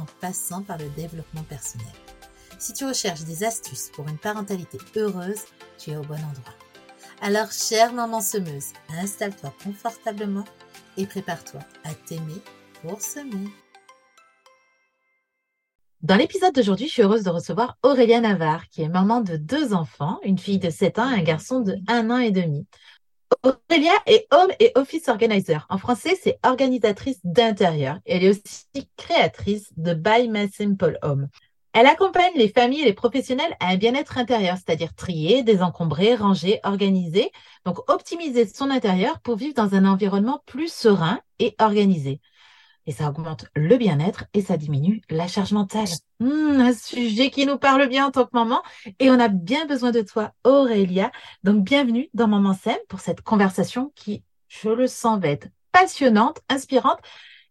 en passant par le développement personnel. Si tu recherches des astuces pour une parentalité heureuse, tu es au bon endroit. Alors, chère maman semeuse, installe-toi confortablement et prépare-toi à t'aimer pour semer. Dans l'épisode d'aujourd'hui, je suis heureuse de recevoir Aurélia Navarre, qui est maman de deux enfants, une fille de 7 ans et un garçon de 1 an et demi. Aurélia est home et office organizer. En français, c'est organisatrice d'intérieur. Elle est aussi créatrice de By My Simple Home. Elle accompagne les familles et les professionnels à un bien-être intérieur, c'est-à-dire trier, désencombrer, ranger, organiser, donc optimiser son intérieur pour vivre dans un environnement plus serein et organisé et ça augmente le bien-être et ça diminue la charge mentale. Hmm, un sujet qui nous parle bien en tant que maman et on a bien besoin de toi, Aurélia. Donc, bienvenue dans Maman Sème pour cette conversation qui, je le sens, va être passionnante, inspirante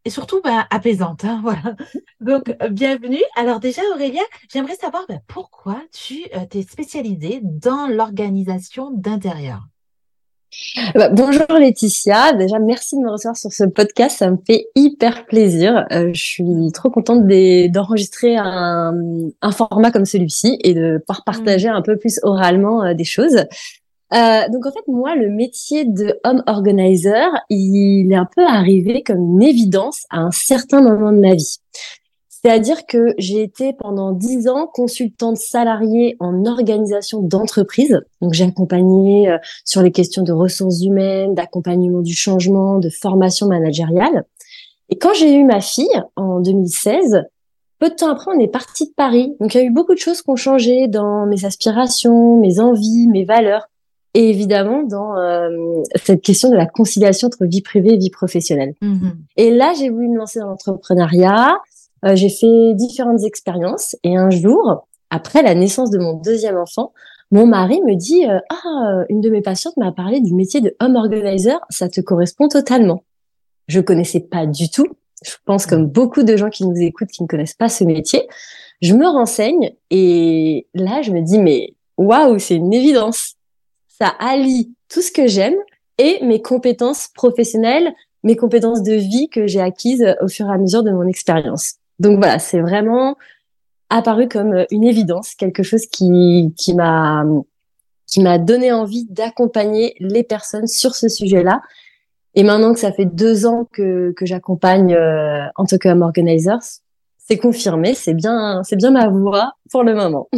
et surtout ben, apaisante. Hein, voilà. Donc, bienvenue. Alors déjà, Aurélia, j'aimerais savoir ben, pourquoi tu euh, t'es spécialisée dans l'organisation d'intérieur? Bah, bonjour Laetitia, déjà merci de me recevoir sur ce podcast, ça me fait hyper plaisir. Euh, je suis trop contente d'enregistrer un, un, format comme celui-ci et de pouvoir partager un peu plus oralement euh, des choses. Euh, donc en fait moi le métier de home organizer il est un peu arrivé comme une évidence à un certain moment de ma vie. C'est-à-dire que j'ai été pendant dix ans consultante salariée en organisation d'entreprise. Donc j'ai accompagné euh, sur les questions de ressources humaines, d'accompagnement du changement, de formation managériale. Et quand j'ai eu ma fille en 2016, peu de temps après, on est parti de Paris. Donc il y a eu beaucoup de choses qui ont changé dans mes aspirations, mes envies, mes valeurs. Et évidemment, dans euh, cette question de la conciliation entre vie privée et vie professionnelle. Mmh et là, j'ai voulu me lancer dans l'entrepreneuriat. Euh, j'ai fait différentes expériences et un jour, après la naissance de mon deuxième enfant, mon mari me dit euh, ah une de mes patientes m'a parlé du métier de home organizer, ça te correspond totalement. Je connaissais pas du tout. Je pense comme beaucoup de gens qui nous écoutent qui ne connaissent pas ce métier. Je me renseigne et là je me dis mais waouh c'est une évidence. Ça allie tout ce que j'aime et mes compétences professionnelles, mes compétences de vie que j'ai acquises au fur et à mesure de mon expérience. Donc voilà, c'est vraiment apparu comme euh, une évidence, quelque chose qui, qui m'a qui m'a donné envie d'accompagner les personnes sur ce sujet-là. Et maintenant que ça fait deux ans que, que j'accompagne euh, en tant que c'est confirmé, c'est bien, c'est bien ma voix pour le moment.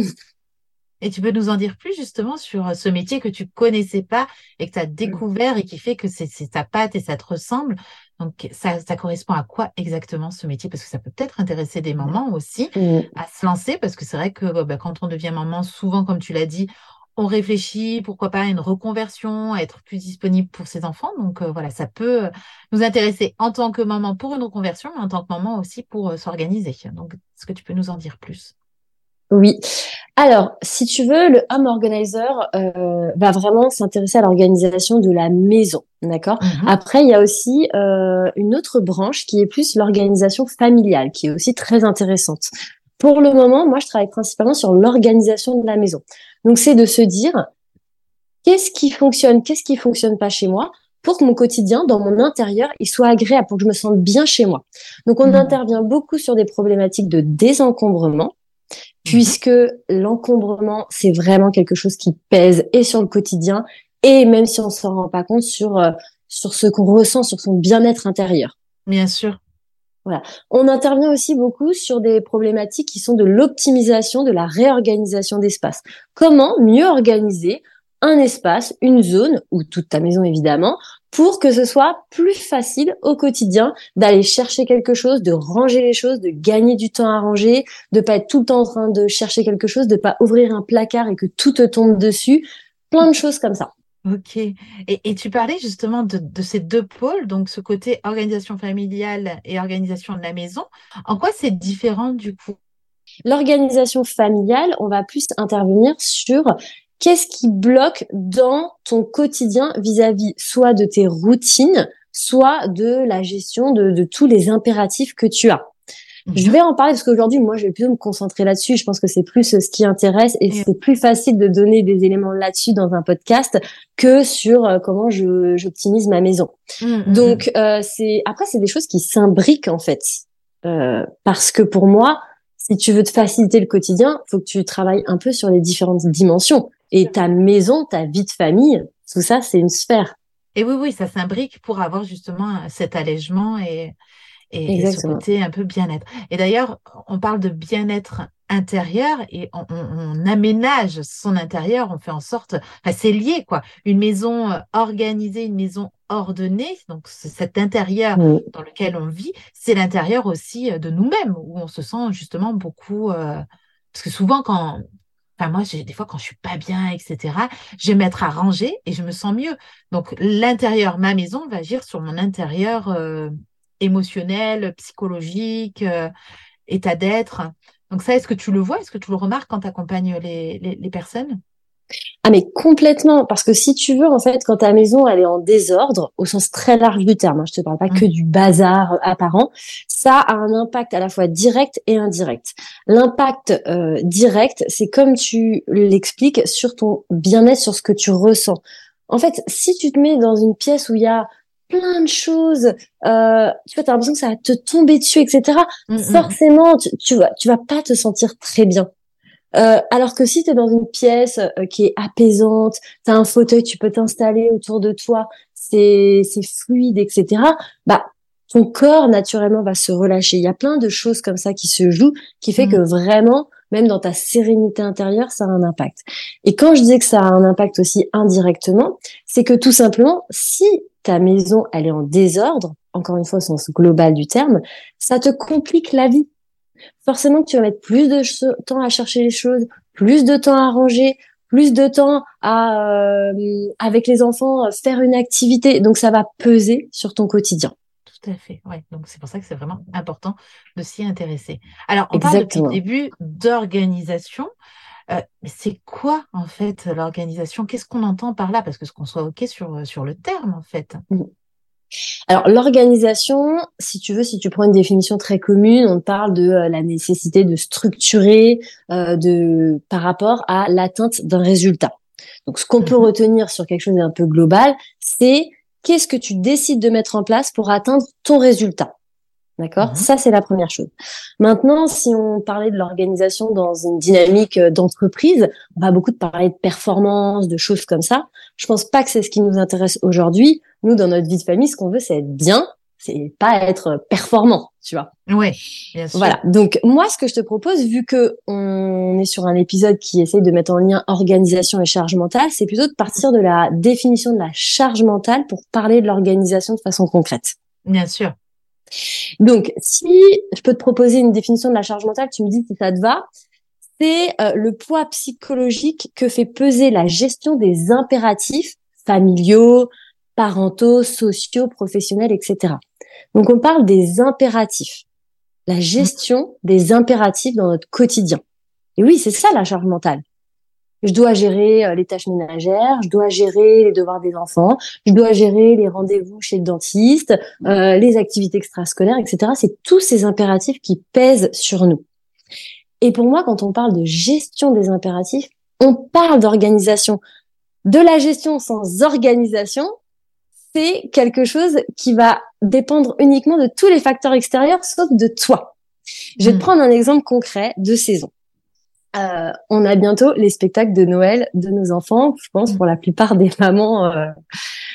Et tu peux nous en dire plus justement sur euh, ce métier que tu connaissais pas et que tu as découvert et qui fait que c'est ta patte et ça te ressemble. Donc, ça, ça, correspond à quoi exactement ce métier? Parce que ça peut peut-être intéresser des mamans aussi à se lancer, parce que c'est vrai que bah, quand on devient maman, souvent, comme tu l'as dit, on réfléchit, pourquoi pas, à une reconversion, à être plus disponible pour ses enfants. Donc euh, voilà, ça peut euh, nous intéresser en tant que maman pour une reconversion, mais en tant que maman aussi pour s'organiser. Donc, est-ce que tu peux nous en dire plus? Oui. Alors, si tu veux, le home organizer euh, va vraiment s'intéresser à l'organisation de la maison, d'accord? Mhm. Après, il y a aussi euh, une autre branche qui est plus l'organisation familiale, qui est aussi très intéressante. Pour le moment, moi, je travaille principalement sur l'organisation de la maison. Donc, c'est de se dire qu'est-ce qui fonctionne, qu'est-ce qui fonctionne pas chez moi, pour que mon quotidien, dans mon intérieur, il soit agréable, pour que je me sente bien chez moi? Donc, on mhm. intervient beaucoup sur des problématiques de désencombrement. Puisque l'encombrement, c'est vraiment quelque chose qui pèse et sur le quotidien, et même si on s'en rend pas compte, sur, euh, sur ce qu'on ressent, sur son bien-être intérieur. Bien sûr. Voilà. On intervient aussi beaucoup sur des problématiques qui sont de l'optimisation, de la réorganisation d'espace. Comment mieux organiser un espace, une zone, ou toute ta maison évidemment, pour que ce soit plus facile au quotidien d'aller chercher quelque chose, de ranger les choses, de gagner du temps à ranger, de pas être tout le temps en train de chercher quelque chose, de pas ouvrir un placard et que tout te tombe dessus, plein de choses comme ça. Ok. Et, et tu parlais justement de, de ces deux pôles, donc ce côté organisation familiale et organisation de la maison. En quoi c'est différent du coup? L'organisation familiale, on va plus intervenir sur qu'est-ce qui bloque dans ton quotidien vis-à-vis soit de tes routines, soit de la gestion de, de tous les impératifs que tu as? Je Mhm. vais en parler parce qu'aujourd'hui, moi, je vais plutôt me concentrer là-dessus. Je pense que c'est plus euh, ce qui intéresse et c'est plus facile de donner des éléments là-dessus dans un podcast que sur euh, comment je j'optimise ma maison. Mm, mm, mm. Donc, euh, c'est après, c'est des choses qui s'imbriquent en fait, Euh, parce que pour moi, si tu veux te faciliter le quotidien, faut que tu travailles un peu sur les différentes dimensions. Et ta maison, ta vie de famille, tout ça, c'est une sphère. Et oui, oui, ça s'imbrique pour avoir justement cet allègement et, et, et ce Exactement. côté un peu bien-être. Et d'ailleurs, on parle de bien-être intérieur et on, on- aménage son intérieur, on fait en sorte, enfin, c'est lié, quoi. Une maison euh, organisée, une maison ordonnée, donc cet intérieur dans lequel on vit, c'est l'intérieur aussi euh, de nous-mêmes, où on se sent justement beaucoup, euh, parce que souvent quand, moi, des fois quand je suis pas bien, etc., je vais mettre à ranger et je me sens mieux. Donc l'intérieur, ma maison va agir sur mon intérieur euh, émotionnel, psychologique, euh, état d'être. Donc ça, est-ce que tu le vois? Est-ce que tu le remarques quand tu accompagnes les personnes? Ah mais complètement, parce que si tu veux, en fait, quand ta maison elle est en désordre, au sens très large du terme, hein, je te parle pas que Mm. du bazar euh, apparent, ça a un impact à la fois direct et indirect. L'impact euh, direct, c'est comme tu l'expliques sur ton bien-être, sur ce que tu ressens. En fait, si tu te mets dans une pièce où il y a plein de choses, euh, tu vois, t'as l'impression que ça va te tomber dessus, etc. Mm, mm, Forcément, tu, tu vas, tu vas pas te sentir très bien. Euh, alors que si tu es dans une pièce euh, qui est apaisante, tu as un fauteuil, tu peux t'installer autour de toi, c'est c'est fluide, etc. Bah ton corps naturellement va se relâcher. Il y a plein de choses comme ça qui se jouent, qui fait Mm. que vraiment, même dans ta sérénité intérieure, ça a un impact. Et quand je disais que ça a un impact aussi indirectement, c'est que tout simplement, si ta maison elle est en désordre, encore une fois au sens global du terme, ça te complique la vie forcément que tu vas mettre plus de temps à chercher les choses, plus de temps à ranger, plus de temps à, euh, avec les enfants, euh, faire une activité. Donc, ça va peser sur ton quotidien. Tout à fait, ouais. Donc c'est pour ça que c'est vraiment important de s'y intéresser. Alors, on parle depuis le Exactement. début d'organisation. Euh, mais c'est quoi en fait l'organisation? Qu'est-ce qu'on entend par là? Parce que ce qu'on soit OK sur, sur le terme en fait. Alors, l'organisation, si tu veux, si tu prends une définition très commune, on parle de euh, la nécessité de structurer euh, de, par rapport à l'atteinte d'un résultat. Donc, ce qu'on peut Mhm. retenir sur quelque chose d'un peu global, c'est qu'est-ce que tu décides de mettre en place pour atteindre ton résultat? D'accord? Mhm. Ça, c'est la première chose. Maintenant, si on parlait de l'organisation dans une dynamique euh, d'entreprise, on va beaucoup de parler de performance, de choses comme ça. Je pense pas que c'est ce qui nous intéresse aujourd'hui. Nous, dans notre vie de famille, ce qu'on veut, c'est être bien, c'est pas être performant, tu vois? Oui, bien sûr. Voilà. Donc, moi, ce que je te propose, vu que on est sur un épisode qui essaye de mettre en lien organisation et charge mentale, c'est plutôt de partir de la définition de la charge mentale pour parler de l'organisation de façon concrète. Bien sûr. Donc, si je peux te proposer une définition de la charge mentale, tu me dis si ça te va. C'est euh, le poids psychologique que fait peser la gestion des impératifs familiaux, parentaux, sociaux, professionnels, etc. Donc, on parle des impératifs, la gestion des impératifs dans notre quotidien. Et oui, c'est ça la charge mentale. Je dois gérer euh, les tâches ménagères, je dois gérer les devoirs des enfants, je dois gérer les rendez-vous chez le dentiste, euh, les activités extrascolaires, etc. C'est tous ces impératifs qui pèsent sur nous. Et pour moi, quand on parle de gestion des impératifs, on parle d'organisation. De la gestion sans organisation, c'est quelque chose qui va dépendre uniquement de tous les facteurs extérieurs, sauf de toi. Je vais te Mm. prendre un exemple concret de saison. Euh, on a bientôt les spectacles de Noël de nos enfants, je pense pour la plupart des mamans euh,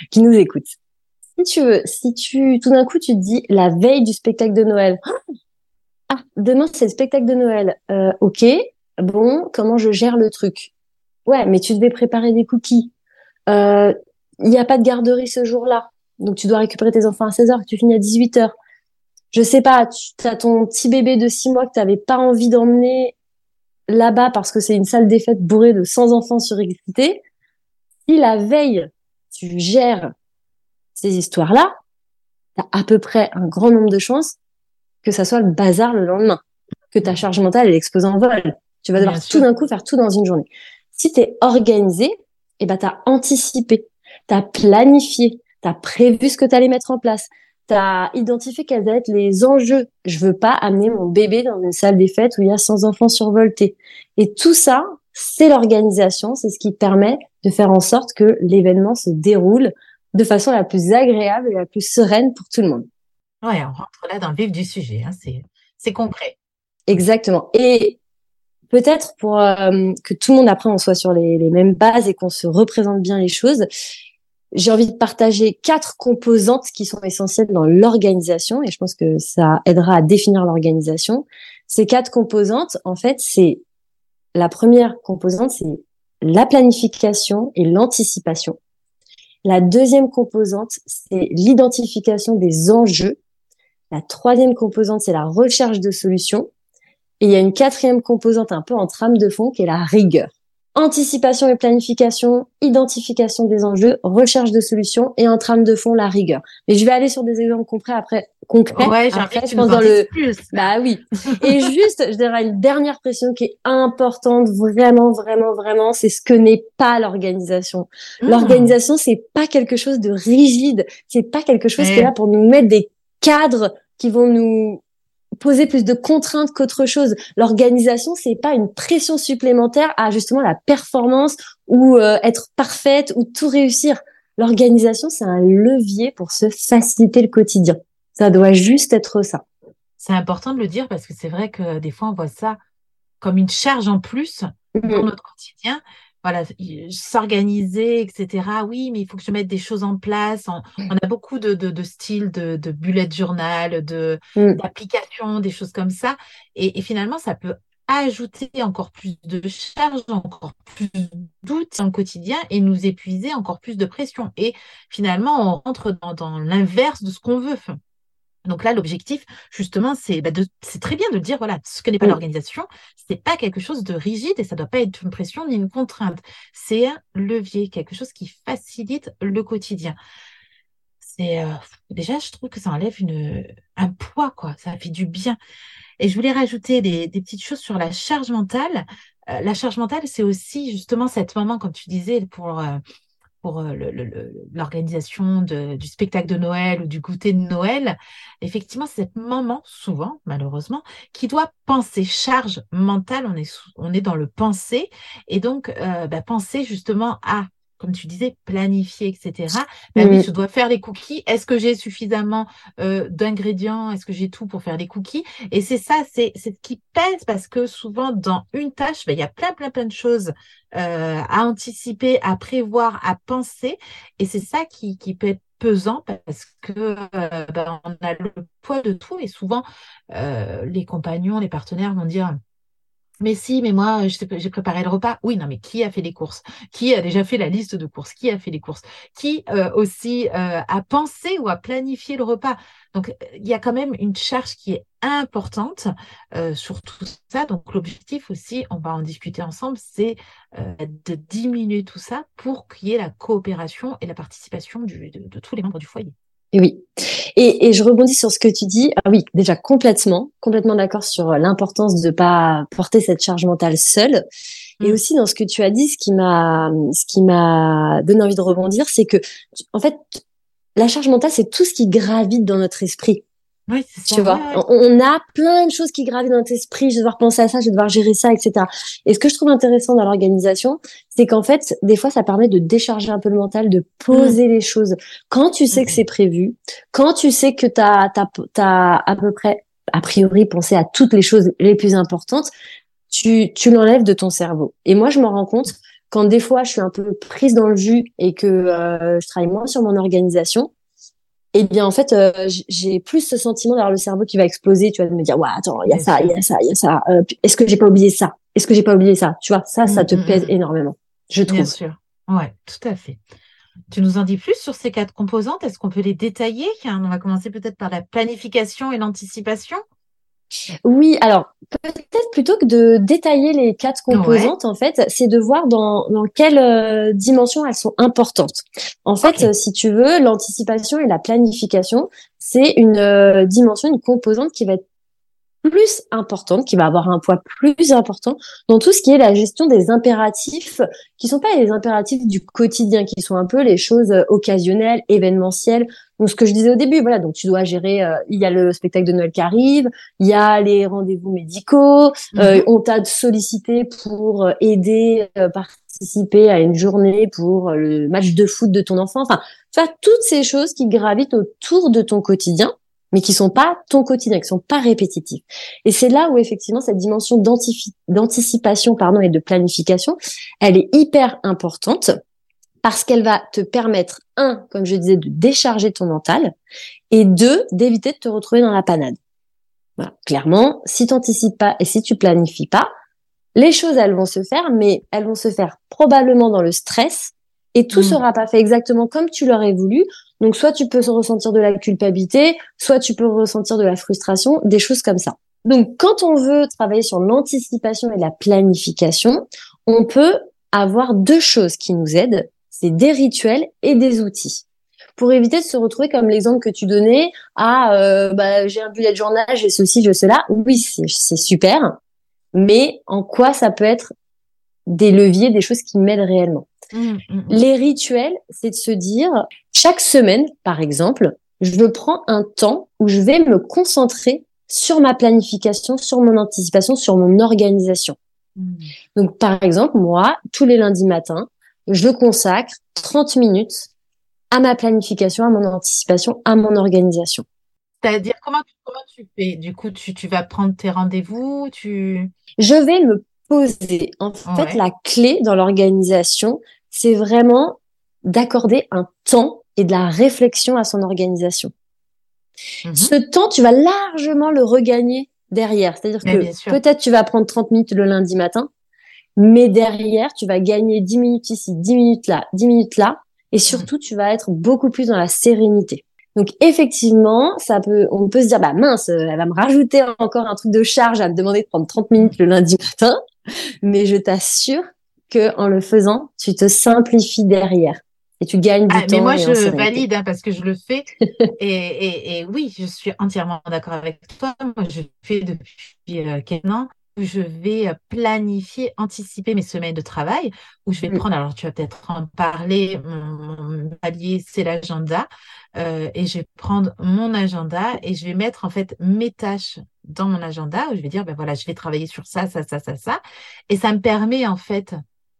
qui nous écoutent. Si tu veux, si tu tout d'un coup tu te dis la veille du spectacle de Noël, ah demain c'est le spectacle de Noël, euh, ok, bon comment je gère le truc? Ouais, mais tu devais préparer des cookies. Euh, Il n'y a pas de garderie ce jour-là, donc tu dois récupérer tes enfants à 16h, tu finis à 18h. Je sais pas, tu as ton petit bébé de 6 mois que tu n'avais pas envie d'emmener là-bas parce que c'est une salle des fêtes bourrée de 100 enfants surexcités. Si la veille, tu gères ces histoires-là, tu as à peu près un grand nombre de chances que ça soit le bazar le lendemain, que ta charge mentale elle explose en vol. Tu vas devoir tout d'un coup faire tout dans une journée. Si tu es organisé, eh ben, tu as anticipé, tu as planifié, tu as prévu ce que tu allais mettre en place, tu as identifié quels allaient être les enjeux. Je veux pas amener mon bébé dans une salle des fêtes où il y a 100 enfants survoltés. Et tout ça, c'est l'organisation, c'est ce qui permet de faire en sorte que l'événement se déroule de façon la plus agréable et la plus sereine pour tout le monde. Ouais, on rentre là dans le vif du sujet, hein. c'est concret. Exactement. Et peut-être pour euh, que tout le monde après on soit sur les, les mêmes bases et qu'on se représente bien les choses, j'ai envie de partager quatre composantes qui sont essentielles dans l'organisation et je pense que ça aidera à définir l'organisation. Ces quatre composantes, en fait, c'est la première composante, c'est la planification et l'anticipation. La deuxième composante, c'est l'identification des enjeux. La troisième composante, c'est la recherche de solutions. Et il y a une quatrième composante un peu en trame de fond qui est la rigueur anticipation et planification, identification des enjeux, recherche de solutions et en trame de fond la rigueur. Mais je vais aller sur des exemples concrets après. Concrets. Ouais, après, je pense dans le plus. Bah oui. et juste, je dirais une dernière pression qui est importante, vraiment, vraiment, vraiment, c'est ce que n'est pas l'organisation. Hmm. L'organisation, c'est pas quelque chose de rigide. C'est pas quelque chose qui est là pour nous mettre des cadres qui vont nous poser plus de contraintes qu'autre chose. L'organisation, c'est pas une pression supplémentaire à justement la performance ou euh, être parfaite ou tout réussir. L'organisation, c'est un levier pour se faciliter le quotidien. Ça doit juste être ça. C'est important de le dire parce que c'est vrai que des fois, on voit ça comme une charge en plus dans mm-hmm. notre quotidien voilà, s'organiser, etc. Oui, mais il faut que je mette des choses en place. On, a beaucoup de, de, de styles de, de bullet journal, de mm. d'applications, des choses comme ça. Et, finalement, ça peut ajouter encore plus de charges, encore plus doutes dans le quotidien et nous épuiser encore plus de pression. Et finalement, on rentre dans, dans l'inverse de ce qu'on veut. Donc là, l'objectif, justement, c'est bah, c'est très bien de dire, voilà, ce que n'est pas l'organisation, c'est pas quelque chose de rigide et ça doit pas être une pression ni une contrainte. C'est un levier, quelque chose qui facilite le quotidien. C'est euh, déjà, je trouve que ça enlève une, un poids, quoi. Ça fait du bien. Et je voulais rajouter des, des petites choses sur la charge mentale. Euh, la charge mentale, c'est aussi justement cet moment, comme tu disais, pour euh, pour euh, l'organisation du spectacle de Noël ou du goûter de Noël, effectivement, c'est cette maman, souvent, malheureusement, qui doit penser charge mentale. On est, on est dans le penser. Et donc, euh, bah, penser justement à comme tu disais, planifier, etc. Ben oui, je dois faire les cookies. Est-ce que j'ai suffisamment euh, d'ingrédients? Est-ce que j'ai tout pour faire les cookies? Et c'est ça, c'est ce qui pèse parce que souvent dans une tâche, ben, il y a plein, plein, plein de choses euh, à anticiper, à prévoir, à penser. Et c'est ça qui, qui peut être pesant parce que euh, ben, on a le poids de tout et souvent les compagnons, les partenaires vont dire mais si, mais moi, j'ai préparé le repas. Oui, non, mais qui a fait les courses? Qui a déjà fait la liste de courses? Qui a fait les courses? Qui euh, aussi euh, a pensé ou a planifié le repas? Donc, il y a quand même une charge qui est importante euh, sur tout ça. Donc, l'objectif aussi, on va en discuter ensemble, c'est de diminuer tout ça pour qu'il y ait la coopération et la participation de tous les membres du foyer. Oui. Et, et, je rebondis sur ce que tu dis. Ah oui, déjà complètement, complètement d'accord sur l'importance de pas porter cette charge mentale seule. Et mm. aussi dans ce que tu as dit, ce qui m'a, ce qui m'a donné envie de rebondir, c'est que, en fait, la charge mentale, c'est tout ce qui gravite dans notre esprit. Oui, tu vois, on a plein de choses qui gravitent dans notre esprit. Je vais devoir penser à ça, je vais devoir gérer ça, etc. Et ce que je trouve intéressant dans l'organisation, c'est qu'en fait, des fois, ça permet de décharger un peu le mental, de poser mm. les choses. Quand tu sais que c'est prévu, quand tu sais que tu as, as, à peu près, a priori, pensé à toutes les choses les plus importantes, tu, tu l'enlèves de ton cerveau. Et moi, je me rends compte quand des fois, je suis un peu prise dans le jus et que euh, je travaille moins sur mon organisation, eh bien en fait euh, j'ai plus ce sentiment d'avoir le cerveau qui va exploser tu vas me dire ouais attends il y a ça il y a ça il y a ça. Euh, est-ce que j'ai pas oublié ça? Est-ce que j'ai pas oublié ça? Tu vois ça ça te mm, mm, pèse mm. énormément je trouve. bien sûr. Ouais tout à fait. Tu nous en dis plus sur ces quatre composantes? Est-ce qu'on peut les détailler? On va commencer peut-être par la planification et l'anticipation Oui, alors peut-être plutôt que de détailler les quatre composantes, en fait, c'est de voir dans, dans quelle euh, dimension elles sont importantes. En fait, euh, si tu veux, l'anticipation et la planification, c'est une euh, dimension, une composante qui va être plus importante, qui va avoir un poids plus important dans tout ce qui est la gestion des impératifs, qui sont pas les impératifs du quotidien, qui sont un peu les choses occasionnelles, événementielles, donc ce que je disais au début, voilà, donc tu dois gérer. Euh, il y a le spectacle de Noël qui arrive, il y a les rendez-vous médicaux, euh, mhm. on t'a sollicité pour euh, aider, participer à une journée pour le match de foot de ton enfant. Enfin, tu vois toutes ces choses qui gravitent autour de ton quotidien, mais qui sont pas ton quotidien, qui sont pas répétitifs. Et c'est là où effectivement cette dimension d'anticipation, pardon, et de planification, elle est hyper importante parce qu'elle va te permettre, un, comme je disais, de décharger ton mental, et deux, d'éviter de te retrouver dans la panade. Voilà. Clairement, si tu n'anticipes pas et si tu planifies pas, les choses, elles vont se faire, mais elles vont se faire probablement dans le stress, et tout mmh. sera pas fait exactement comme tu l'aurais voulu. Donc, soit tu peux ressentir de la culpabilité, soit tu peux ressentir de la frustration, des choses comme ça. Donc, quand on veut travailler sur l'anticipation et la planification, on peut avoir deux choses qui nous aident c'est des rituels et des outils pour éviter de se retrouver comme l'exemple que tu donnais à euh, bah, j'ai un bullet journal, j'ai ceci, j'ai cela. Oui, c'est super, mais en quoi ça peut être des leviers, des choses qui m'aident réellement? Mmh, mmh, mmh. Les rituels, c'est de se dire chaque semaine, par exemple, je prends un temps où je vais me concentrer sur ma planification, sur mon anticipation, sur mon organisation. Donc, par exemple, moi, tous les lundis matins, je consacre 30 minutes à ma planification, à mon anticipation, à mon organisation. C'est-à-dire, comment, comment tu fais? Du coup, tu, tu vas prendre tes rendez-vous tu... Je vais me poser. En fait, la clé dans l'organisation, c'est vraiment d'accorder un temps et de la réflexion à son organisation. Mhm. Ce temps, tu vas largement le regagner derrière. C'est-à-dire que peut-être tu vas prendre 30 minutes le lundi matin, mais derrière, tu vas gagner 10 minutes ici, 10 minutes là, 10 minutes là. Et surtout, tu vas être beaucoup plus dans la sérénité. Donc effectivement, ça peut, on peut se dire, bah mince, elle va me rajouter encore un truc de charge à me demander de prendre 30 minutes le lundi matin. Mais je t'assure que en le faisant, tu te simplifies derrière et tu gagnes du ah, temps. Mais moi, je valide hein, parce que je le fais. et, et, et, oui, je suis entièrement d'accord avec toi. Moi, je le fais depuis euh, quelques ans je vais euh, planifier, anticiper mes semaines de travail, où je vais prendre, alors tu vas peut-être en parler, mon, palier, c'est l'agenda, euh, et je vais prendre mon agenda et je vais mettre en fait mes tâches dans mon agenda, où je vais dire, ben voilà, je vais travailler sur ça, ça, ça, ça, ça, et ça me permet en fait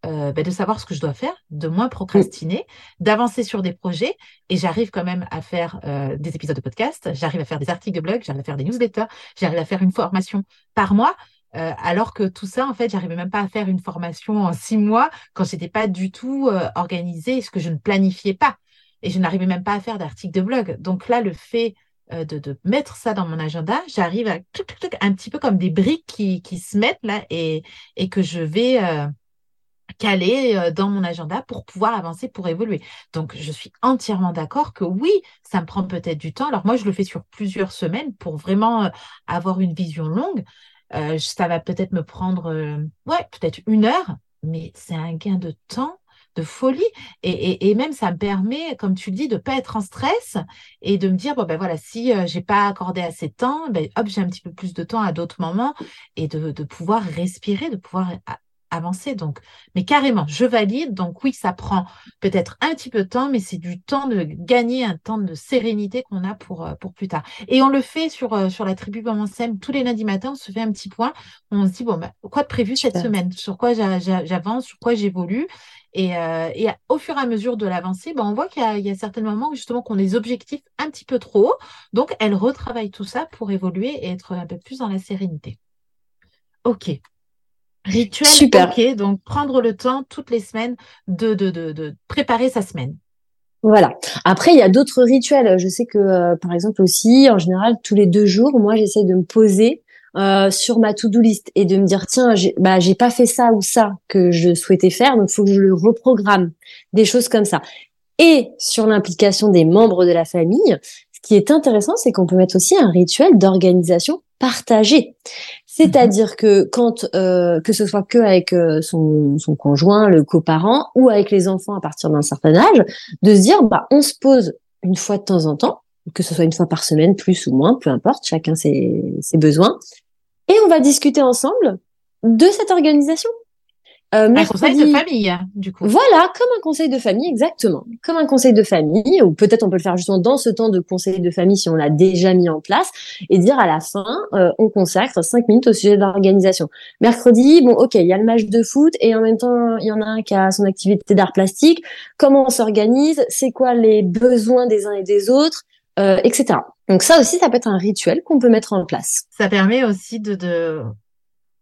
euh, ben de savoir ce que je dois faire, de moins procrastiner, d'avancer sur des projets. Et j'arrive quand même à faire euh, des épisodes de podcast, j'arrive à faire des articles de blog, j'arrive à faire des newsletters, j'arrive à faire une formation par mois. Euh, alors que tout ça, en fait, j'arrivais même pas à faire une formation en six mois quand j'étais pas du tout euh, organisée, ce que je ne planifiais pas. Et je n'arrivais même pas à faire d'articles de blog. Donc là, le fait euh, de, mettre ça dans mon agenda, j'arrive à un petit peu comme des briques qui, se mettent là et, et que je vais caler dans mon agenda pour pouvoir avancer, pour évoluer. Donc, je suis entièrement d'accord que oui, ça me prend peut-être du temps. Alors, moi, je le fais sur plusieurs semaines pour vraiment avoir une vision longue. Euh, ça va peut-être me prendre, euh, ouais, peut-être une heure, mais c'est un gain de temps de folie. Et, même ça me permet comme tu le dis de pas être en stress et de me dire bon ben voilà si je euh, j'ai pas accordé assez de temps ben hop j'ai un petit peu plus de temps à d'autres moments et de, de pouvoir respirer de pouvoir avancer. Donc, mais carrément, je valide. Donc oui, ça prend peut-être un petit peu de temps, mais c'est du temps de gagner un temps de sérénité qu'on a pour, euh, pour plus tard. Et on le fait sur, euh, sur la tribu Sème tous les lundis matins. On se fait un petit point. On se dit bon, bah, quoi de prévu cette semaine? Sur quoi j'avance? Sur quoi j'évolue? Et, euh, et, au fur et à mesure de l'avancée, ben, on voit qu'il y, y, a certains moments justement qu'on des objectifs un petit peu trop hauts. Donc, elle retravaille tout ça pour évoluer et être un peu plus dans la sérénité. Ok, Rituel, Super. ok. Donc, prendre le temps toutes les semaines de, de, de, de préparer sa semaine. Voilà. Après, il y a d'autres rituels. Je sais que, euh, par exemple aussi, en général, tous les deux jours, moi, j'essaie de me poser euh, sur ma to-do list et de me dire tiens, j'ai bah j'ai pas fait ça ou ça que je souhaitais faire, donc il faut que je le reprogramme. Des choses comme ça. Et sur l'implication des membres de la famille, ce qui est intéressant, c'est qu'on peut mettre aussi un rituel d'organisation partagée. C'est-à-dire que quand, euh, que ce soit que avec euh, son, conjoint, le coparent, ou avec les enfants à partir d'un certain âge, de se dire, bah, on se pose une fois de temps en temps, que ce soit une fois par semaine, plus ou moins, peu importe, chacun ses, ses besoins, et on va discuter ensemble de cette organisation. Euh, un conseil de famille, du coup. Voilà, comme un conseil de famille, exactement. Comme un conseil de famille, ou peut-être on peut le faire justement dans ce temps de conseil de famille si on l'a déjà mis en place, et dire à la fin, euh, on consacre cinq minutes au sujet de l'organisation. Mercredi, bon, ok, il y a le match de foot, et en même temps, il y en a un qui a son activité d'art plastique. Comment on s'organise? C'est quoi les besoins des uns et des autres? Euh, etc. Donc ça aussi, ça peut être un rituel qu'on peut mettre en place. Ça permet aussi de, de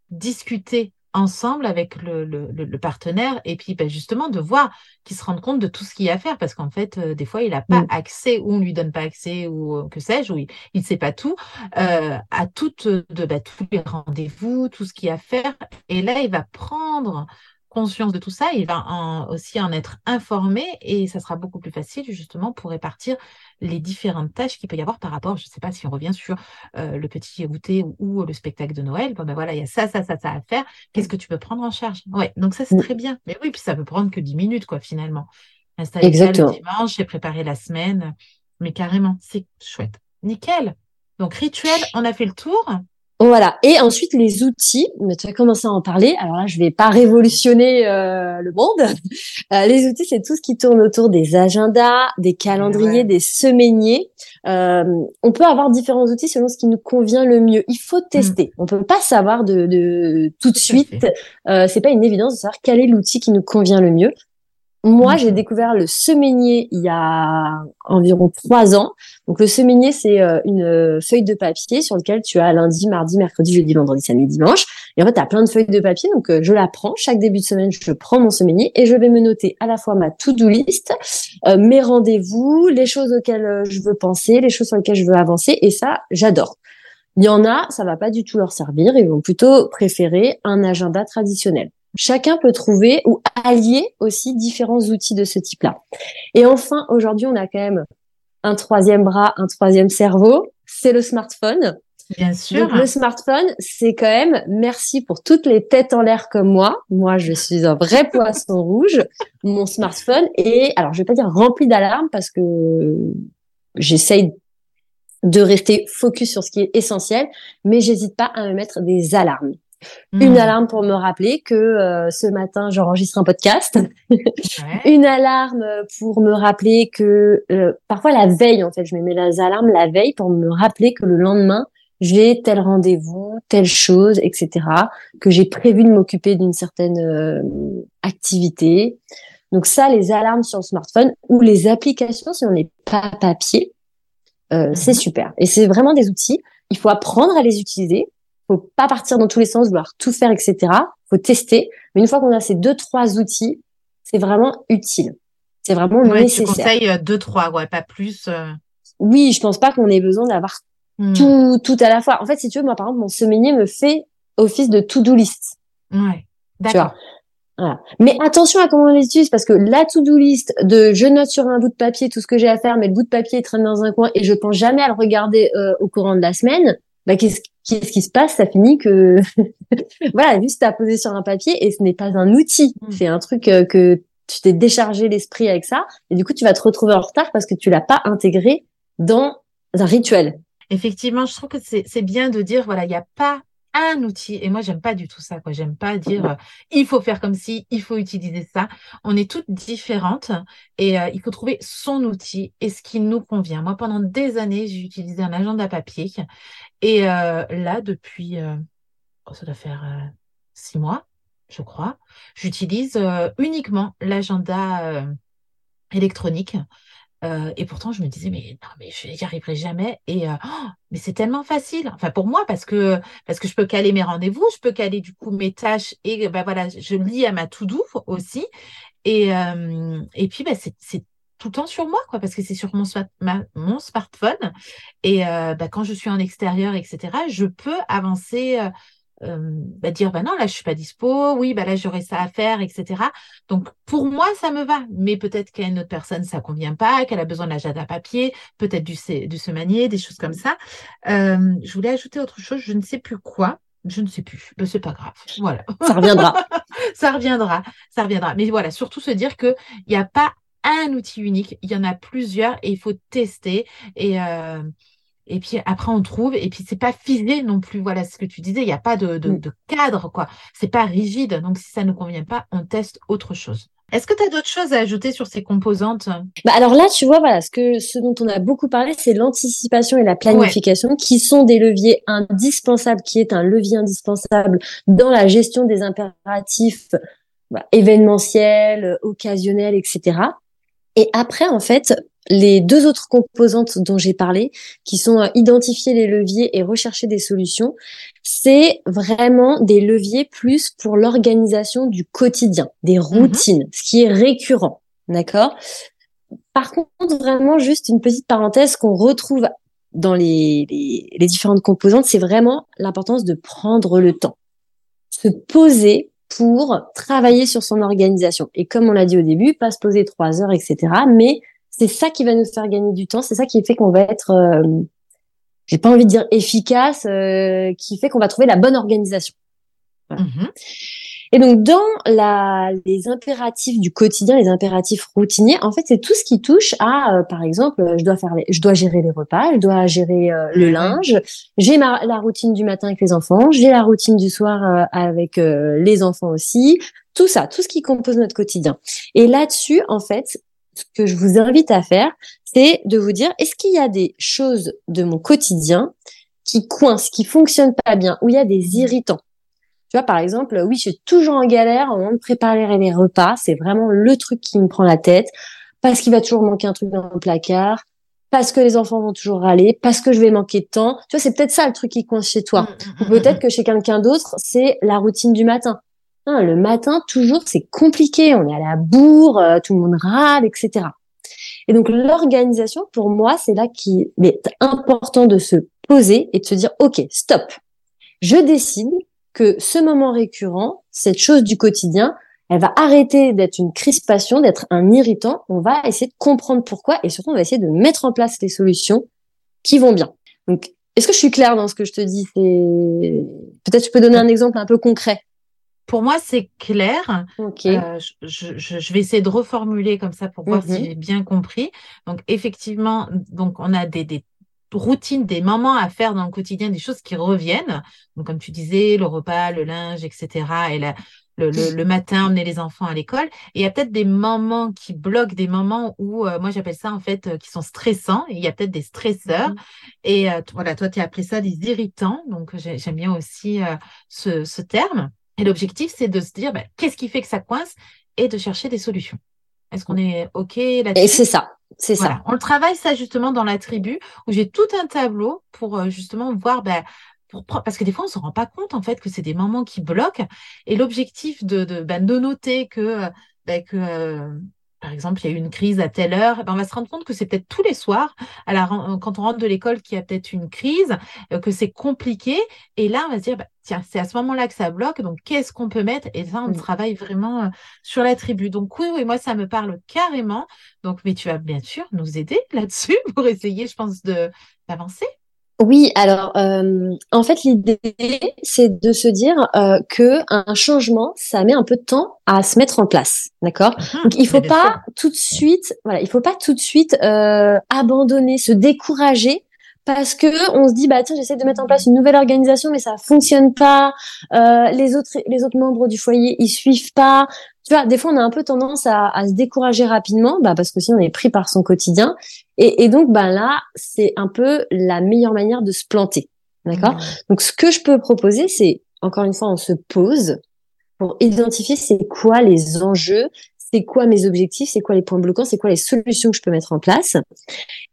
discuter ensemble avec le, le, le, partenaire et puis ben justement de voir qu'il se rende compte de tout ce qu'il y a à faire parce qu'en fait euh, des fois il n'a pas mm. accès ou on lui donne pas accès ou euh, que sais-je ou il ne sait pas tout euh, à toutes de ben, tous les rendez-vous tout ce qu'il y a à faire et là il va prendre conscience de tout ça, il va aussi en être informé et ça sera beaucoup plus facile justement pour répartir les différentes tâches qu'il peut y avoir par rapport, je ne sais pas si on revient sur euh, le petit goûter ou, le spectacle de Noël, bon ben voilà, il y a ça, ça, ça, ça à faire, qu'est-ce que tu peux prendre en charge? Ouais, donc ça c'est très bien. Mais oui, puis ça peut prendre que 10 minutes quoi finalement. Installer ça le dimanche et préparer la semaine, mais carrément, c'est chouette. Nickel. Donc rituel, on a fait le tour. Voilà. Et ensuite, les outils, mais tu as commencé à en parler. Alors là, je vais pas révolutionner euh, le monde. Euh, les outils, c'est tout ce qui tourne autour des agendas, des calendriers, des semainiers. Euh, on peut avoir différents outils selon ce qui nous convient le mieux. Il faut tester. On On peut pas savoir de, de tout de suite. Euh, c'est pas une évidence de savoir quel est l'outil qui nous convient le mieux. Moi, j'ai découvert le semainier il y a environ trois ans. Donc, le semainier, c'est euh, une euh, feuille de papier sur lequel tu as lundi, mardi, mercredi, jeudi, vendredi, samedi, dimanche. Et en fait, tu as plein de feuilles de papier. Donc, euh, je la prends. Chaque début de semaine, je prends mon semainier et je vais me noter à la fois ma to-do list, mes rendez-vous, les choses auxquelles je veux penser, les choses sur lesquelles je veux avancer. Et ça, j'adore. Il y en a, ça va pas du tout leur servir. Ils vont plutôt préférer un agenda traditionnel. Chacun peut trouver ou allier aussi différents outils de ce type-là. Et enfin, aujourd'hui, on a quand même un troisième bras, un troisième cerveau, c'est le smartphone. Bien sûr. Donc, le smartphone, c'est quand même merci pour toutes les têtes en l'air comme moi. Moi, je suis un vrai poisson rouge. Mon smartphone est, alors je vais pas dire rempli d'alarmes parce que j'essaye de rester focus sur ce qui est essentiel, mais j'hésite pas à me mettre des alarmes. Une hmm. alarme pour me rappeler que euh, ce matin j'enregistre un podcast. une alarme pour me rappeler que euh, parfois la veille en fait, je me mets les alarmes la veille pour me rappeler que le lendemain j'ai tel rendez-vous, telle chose, etc. Que j'ai prévu de m'occuper d'une certaine euh, activité. Donc ça, les alarmes sur le smartphone ou les applications si on n'est pas papier, c'est mhm. super. Et c'est vraiment des outils. Il faut apprendre à les utiliser faut pas partir dans tous les sens, vouloir tout faire, etc. Faut tester. Mais une fois qu'on a ces deux, trois outils, c'est vraiment utile. C'est vraiment ouais, nécessaire. Tu conseilles euh, deux, trois, ouais, pas plus. Euh. Oui, je pense pas qu'on ait besoin d'avoir hmm. tout, tout à la fois. En fait, si tu veux, moi, par exemple, mon semainier me fait office de to-do list. Ouais. D'accord. Voilà. Mais attention à comment on les utilise parce que la to-do list de je note sur un bout de papier tout ce que j'ai à faire, mais le bout de papier traîne dans un coin et je pense jamais à le regarder euh, au courant de la semaine. Bah, qu'est-ce qu'est-ce qui se passe Ça finit que voilà, juste à poser sur un papier et ce n'est pas un outil. Mm. C'est un truc euh, que tu t'es déchargé l'esprit avec ça et du coup tu vas te retrouver en retard parce que tu l'as pas intégré dans un rituel. Effectivement, je trouve que c'est bien de dire voilà, il n'y a pas un outil. Et moi, j'aime pas du tout ça. Quoi. J'aime pas dire euh, il faut faire comme si, il faut utiliser ça. On est toutes différentes et euh, il faut trouver son outil et ce qui nous convient. Moi, pendant des années, j'ai utilisé un agenda papier et euh, là, depuis, oh, ça doit faire six mois, je crois, j'utilise uniquement l'agenda électronique euh, et pourtant, je me disais, mais non, mais je n'y arriverai jamais. Et euh, oh, mais c'est tellement facile. Enfin, pour moi, parce que parce que je peux caler mes rendez-vous, je peux caler du coup mes tâches et ben voilà, je lis à ma to-do aussi. Et euh, et puis, ben, c'est tout le temps sur moi, quoi, parce que c'est sur mon, mon smartphone. Et ben, quand je suis en extérieur, etc., je peux avancer bah, dire bah non là je suis pas dispo, oui bah là j'aurais ça à faire, etc. Donc pour moi ça me va, mais peut-être qu'à une autre personne ça convient pas, qu'elle a besoin de l'agenda papier, peut-être du du semanier, des choses comme ça. je voulais ajouter autre chose, je ne sais plus quoi. Je ne sais plus. Ben, c'est pas grave. Voilà. Ça reviendra. ça reviendra. Ça reviendra. Mais voilà, surtout se dire qu'il n'y a pas un outil unique. Il y en a plusieurs et il faut tester. Et, euh, et puis après, on trouve. Et puis, c'est pas figé non plus. Voilà ce que tu disais. Il n'y a pas de, de, mm. de cadre, quoi. C'est pas rigide. Donc, si ça ne convient pas, on teste autre chose. Est-ce que tu as d'autres choses à ajouter sur ces composantes? Bah Alors là, tu vois, voilà, ce, que, ce dont on a beaucoup parlé, c'est l'anticipation et la planification, qui sont des leviers indispensables, qui est un levier indispensable dans la gestion des impératifs bah, événementiels, occasionnels, etc. Et après, en fait, les deux autres composantes dont j'ai parlé, qui sont euh, identifier les leviers et rechercher des solutions, c'est vraiment des leviers plus pour l'organisation du quotidien, des mhm. routines, ce qui est récurrent. D'accord? Par contre, vraiment, juste une petite parenthèse qu'on retrouve dans les, les, les différentes composantes, c'est vraiment l'importance de prendre le temps. Se poser pour travailler sur son organisation. Et comme on l'a dit au début, pas se poser trois heures, etc. Mais c'est ça qui va nous faire gagner du temps. C'est ça qui fait qu'on va être, euh, j'ai pas envie de dire efficace, euh, qui fait qu'on va trouver la bonne organisation. Mhm. Et donc dans la, les impératifs du quotidien, les impératifs routiniers, en fait c'est tout ce qui touche à, euh, par exemple, je dois faire, les, je dois gérer les repas, je dois gérer le linge, j'ai ma la routine du matin avec les enfants, j'ai la routine du soir avec les enfants aussi, tout ça, tout ce qui compose notre quotidien. Et là-dessus, en fait, ce que je vous invite à faire, c'est de vous dire, est-ce qu'il y a des choses de mon quotidien qui coincent, qui fonctionnent pas bien, où il y a des irritants? Tu vois, par exemple, oui, je suis toujours en galère au moment de préparer les repas. C'est vraiment le truc qui me prend la tête parce qu'il va toujours manquer un truc dans le placard, parce que les enfants vont toujours râler, parce que je vais manquer de temps. Tu vois, c'est peut-être ça le truc qui coince chez toi. Mmh, mmh, Ou peut-être mmh, que chez quelqu'un d'autre, c'est la routine du matin le matin, toujours, c'est compliqué. On est à la bourre, euh, tout le monde râle, etc. Et donc, l'organisation, pour moi, c'est là qu'il est important de se poser et de se dire, OK, stop. Je décide que ce moment récurrent, cette chose du quotidien, elle va arrêter d'être une crispation, d'être un irritant. On va essayer de comprendre pourquoi et surtout, on va essayer de mettre en place les solutions qui vont bien. Donc, est-ce que je suis claire dans ce que je te dis? Peut-être tu peux donner un exemple un peu concret pour moi, c'est clair. Euh, je, vais essayer de reformuler comme ça pour voir si mhm. j'ai bien compris. Donc, effectivement, donc on a des, routines, des moments à faire dans le quotidien, des choses qui reviennent. Donc, comme tu disais, le repas, le linge, etc. Et le, matin, emmener les enfants à l'école. Et il y a peut-être des moments qui bloquent, des moments où, euh, moi j'appelle ça en fait, euh, qui sont stressants. il y a peut-être des stresseurs. Mhm. Et voilà, toi, tu as appelé ça des irritants. Donc, j'aime bien aussi ce, ce terme. Et l'objectif, c'est de se dire, bah, qu'est-ce qui fait que ça coince? Et de chercher des solutions. Est-ce qu'on est OK là-dessus? Et c'est ça, c'est ça. On le travaille ça justement dans la tribu où j'ai tout un tableau pour euh, justement voir, pour, parce que des fois on ne se rend pas compte en fait que c'est des moments qui bloquent. Et l'objectif de, de, de noter que, bah, que euh, par exemple, il y a eu une crise à telle heure, eh ben, on va se rendre compte que c'est peut-être tous les soirs, à quand on rentre de l'école, qu'il y a peut-être une crise, euh, que c'est compliqué. Et là, on va se dire, bah, tiens, c'est à ce moment-là que ça bloque. Donc, qu'est-ce qu'on peut mettre? Et ça, on mmh. travaille vraiment euh, sur la tribu. Donc, oui, oui, moi, ça me parle carrément. Donc, mais tu vas bien sûr nous aider là-dessus pour essayer, je pense, d'avancer. Oui, alors euh, en fait l'idée c'est de se dire euh, que un changement ça met un peu de temps à se mettre en place, d'accord? Ah, Donc il faut pas tout de suite, voilà, il faut pas tout de suite euh, abandonner, se décourager parce que on se dit bah tiens j'essaie de mettre en place une nouvelle organisation mais ça fonctionne pas, euh, les autres les autres membres du foyer ils suivent pas, tu vois, des fois, on a un peu tendance à, à se décourager rapidement, bah, parce qu'aussi on est pris par son quotidien. Et, et donc, bah, là, c'est un peu la meilleure manière de se planter. D'accord? Donc, ce que je peux proposer, c'est, encore une fois, on se pose pour identifier c'est quoi les enjeux, c'est quoi mes objectifs, c'est quoi les points bloquants, c'est quoi les solutions que je peux mettre en place.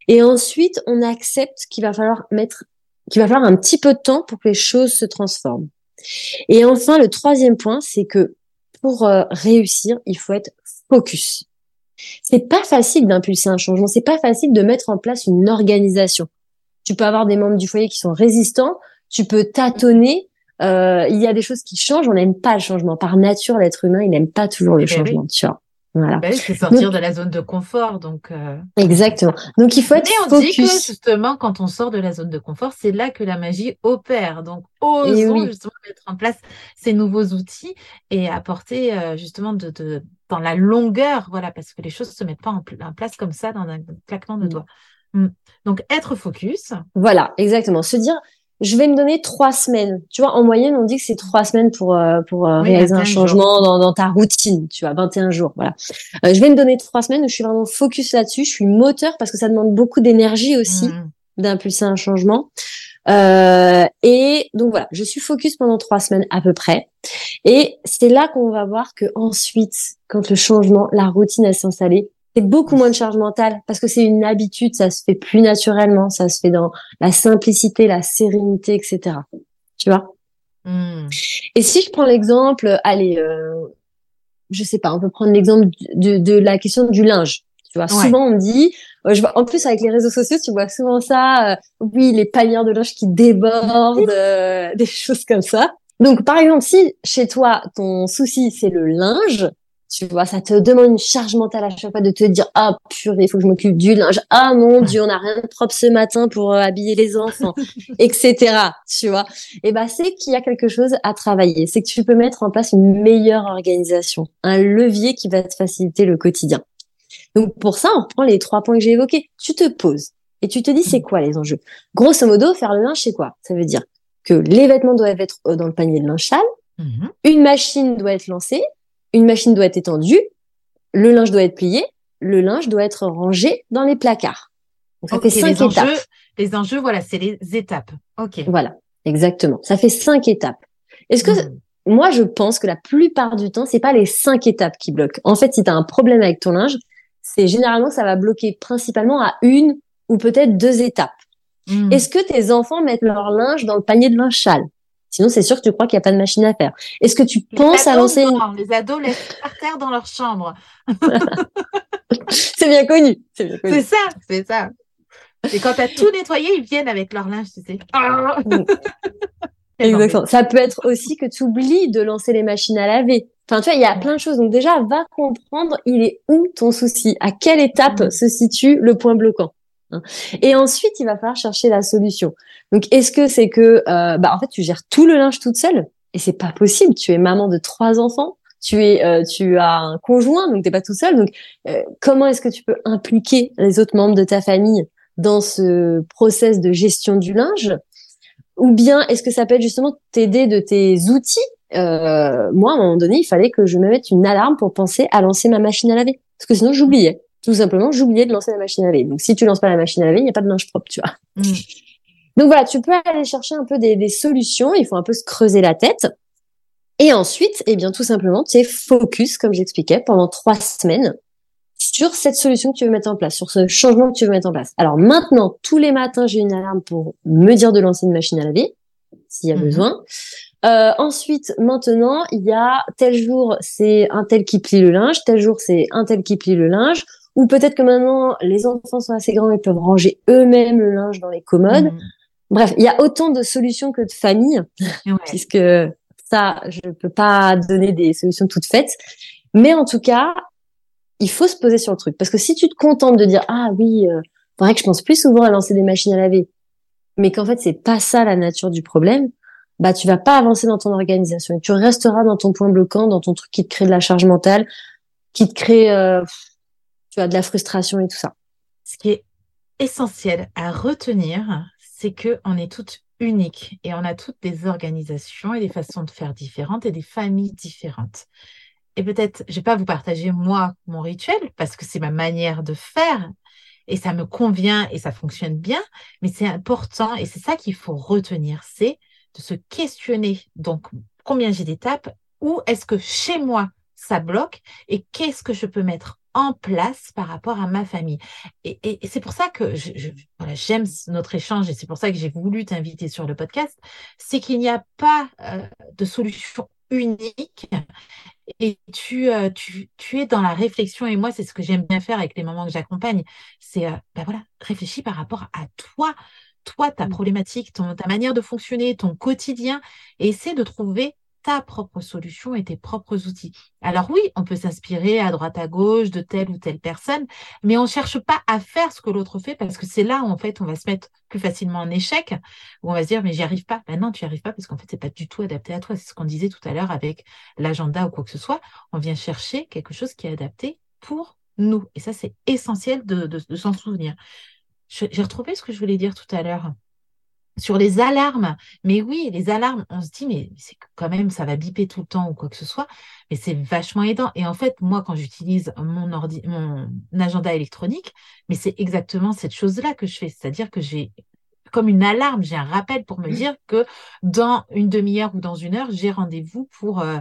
Et ensuite, on accepte qu'il va falloir mettre, qu'il va falloir un petit peu de temps pour que les choses se transforment. Et enfin, le troisième point, c'est que pour euh, réussir, il faut être focus. C'est pas facile d'impulser un changement, c'est pas facile de mettre en place une organisation. Tu peux avoir des membres du foyer qui sont résistants, tu peux tâtonner, Euh, il y a des choses qui changent. On n'aime pas le changement. Par nature, l'être humain, il n'aime pas toujours le eh ben changement. Tu vois. Voilà. Ben c'est sortir de la zone de confort, donc. Euh... Exactement. Donc il faut être Mais on dit que justement, quand on sort de la zone de confort, c'est là que la magie opère. Donc osons justement mettre en place ces nouveaux outils et apporter euh, justement de, de, dans la longueur, voilà, parce que les choses se mettent pas en, place comme ça dans un claquement de mm. doigts. Mm. Donc être focus. Voilà, exactement. Se dire je vais me donner trois semaines. Tu vois, en moyenne, on dit que c'est trois semaines pour euh, pour euh, réaliser un changement dans, dans, ta routine. Tu vois, 21 jours, voilà. Euh, je vais me donner trois semaines où je suis vraiment focus là-dessus. Je suis moteur parce que ça demande beaucoup d'énergie aussi mmh. d'impulser un changement. et donc voilà, je suis focus pendant trois semaines à peu près. Et c'est là qu'on va voir que ensuite, quand le changement, la routine elle s'installer, c'est beaucoup moins de charge mentale parce que c'est une habitude, ça se fait plus naturellement, ça se fait dans la simplicité, la sérénité, etc. Tu vois? Hmm. Et si je prends l'exemple, allez, euh, je sais pas, on peut prendre l'exemple de, de, la question du linge. Tu vois, souvent on me dit, euh, je vois, en plus avec les réseaux sociaux, tu vois souvent ça, euh, oui, les panières de linge qui débordent, euh, des choses comme ça. Donc par exemple, si chez toi ton souci c'est le linge, tu vois, ça te demande une charge mentale à chaque fois de te dire ah purée, il faut que je m'occupe du linge. Ah mon dieu, on n'a rien de propre ce matin pour euh, habiller les enfants, etc. Tu vois. Et ben c'est qu'il y a quelque chose à travailler. C'est que tu peux mettre en place une meilleure organisation, un levier qui va te faciliter le quotidien. Donc pour ça, on reprend les trois points que j'ai évoqués. Tu te poses et tu te dis c'est quoi les enjeux? Grosso modo, faire le linge, c'est quoi? Ça veut dire que les vêtements doivent être euh, dans le panier de linge sale, mhm. une machine doit être lancée une machine doit être étendue, le linge doit être plié, le linge doit être rangé dans les placards. Donc, ça fait cinq les étapes. Enjeux, les enjeux, voilà, c'est les étapes. Ok. Voilà, exactement. Ça fait cinq étapes. Est-ce que hmm. moi, je pense que la plupart du temps, c'est pas les cinq étapes qui bloquent. En fait, si tu as un problème avec ton linge, c'est généralement ça va bloquer principalement à une ou peut-être deux étapes. Hmm. Est-ce que tes enfants mettent leur linge dans le panier de linge sale? Sinon, c'est sûr que tu crois qu'il n'y a pas de machine à faire. Est-ce que tu penses à lancer. Les ados laissent par terre dans leur chambre. c'est bien connu. C'est ça, c'est ça. Et quand tu as tout nettoyé, ils viennent avec leur linge, tu sais. Mm. Exactement. Ça peut être aussi que tu oublies de lancer les machines à laver. Enfin, tu vois, il y a plein de choses. Donc déjà, va comprendre, il est où ton souci? À quelle étape mm. se situe le point bloquant? Et ensuite, il va falloir chercher la solution. Donc, est-ce que c'est que, euh, bah, en fait, tu gères tout le linge toute seule? Et c'est pas possible. Tu es maman de trois enfants. Tu es, euh, tu as un conjoint, donc t'es pas tout seul. Donc, euh, comment est-ce que tu peux impliquer les autres membres de ta famille dans ce process de gestion du linge? Ou bien, est-ce que ça peut être justement t'aider de tes outils? Moi, à un moment donné, il fallait que je me mette une alarme pour penser à lancer ma machine à laver, parce que sinon, j'oubliais tout simplement, j'oubliais de lancer la machine à laver. Donc, si tu lances pas la machine à laver, il n'y a pas de linge propre, tu vois. Mm. Donc voilà, tu peux aller chercher un peu des, solutions. Il faut un peu se creuser la tête. Et ensuite, eh bien, tout simplement, tu es focus, comme j'expliquais, pendant trois semaines sur cette solution que tu veux mettre en place, sur ce changement que tu veux mettre en place. Alors maintenant, tous les matins, j'ai une alarme pour me dire de lancer une machine à laver, s'il y a mm-hmm. besoin. Euh, ensuite, maintenant, il y a tel jour, c'est un tel qui plie le linge, tel jour, c'est un tel qui plie le linge. Ou peut-être que maintenant, les enfants sont assez grands et peuvent ranger eux-mêmes le linge dans les commodes. Mm. Bref, il y a autant de solutions que de familles, puisque ça, je ne peux pas donner des solutions toutes faites. Mais en tout cas, il faut se poser sur le truc. Parce que si tu te contentes de dire, ah oui, euh, vrai que je pense plus souvent à lancer des machines à laver, mais qu'en fait, c'est pas ça la nature du problème, bah, tu vas pas avancer dans ton organisation. tu resteras dans ton point bloquant, dans ton truc qui te crée de la charge mentale, qui te crée, euh, tu as de la frustration et tout ça. Ce qui est essentiel à retenir, c'est que on est toutes uniques et on a toutes des organisations et des façons de faire différentes et des familles différentes. Et peut-être, je vais pas vous partager moi mon rituel parce que c'est ma manière de faire et ça me convient et ça fonctionne bien, mais c'est important et c'est ça qu'il faut retenir, c'est de se questionner. Donc, combien j'ai d'étapes? Où est-ce que chez moi ça bloque? Et qu'est-ce que je peux mettre en place par rapport à ma famille. Et, c'est pour ça que j'aime notre échange et c'est pour ça que j'ai voulu t'inviter sur le podcast, c'est qu'il n'y a pas euh, de solution unique et tu, euh, tu, tu, es dans la réflexion et moi c'est ce que j'aime bien faire avec les mamans que j'accompagne, c'est euh, ben voilà, réfléchis par rapport à toi, toi, ta Mm. problématique, ton, ta manière de fonctionner, ton quotidien, et essaie de trouver ta propre solution et tes propres outils. Alors oui, on peut s'inspirer à droite à gauche de telle ou telle personne, mais on ne cherche pas à faire ce que l'autre fait parce que c'est là où en fait on va se mettre plus facilement en échec, où on va se dire mais j'y arrive pas. Ben non, tu n'y arrives pas parce qu'en fait c'est pas du tout adapté à toi. C'est ce qu'on disait tout à l'heure avec l'agenda ou quoi que ce soit. On vient chercher quelque chose qui est adapté pour nous. Et ça, c'est essentiel de, s'en souvenir. J'ai retrouvé ce que je voulais dire tout à l'heure sur les alarmes. Mais oui, les alarmes, on se dit, mais c'est quand même, ça va biper tout le temps ou quoi que ce soit. Mais c'est vachement aidant. Et en fait, moi, quand j'utilise mon ordi, mon agenda électronique, mais c'est exactement cette chose-là que je fais. C'est-à-dire que j'ai comme une alarme, j'ai un rappel pour me dire que dans une demi-heure ou dans une heure, j'ai rendez-vous pour, euh,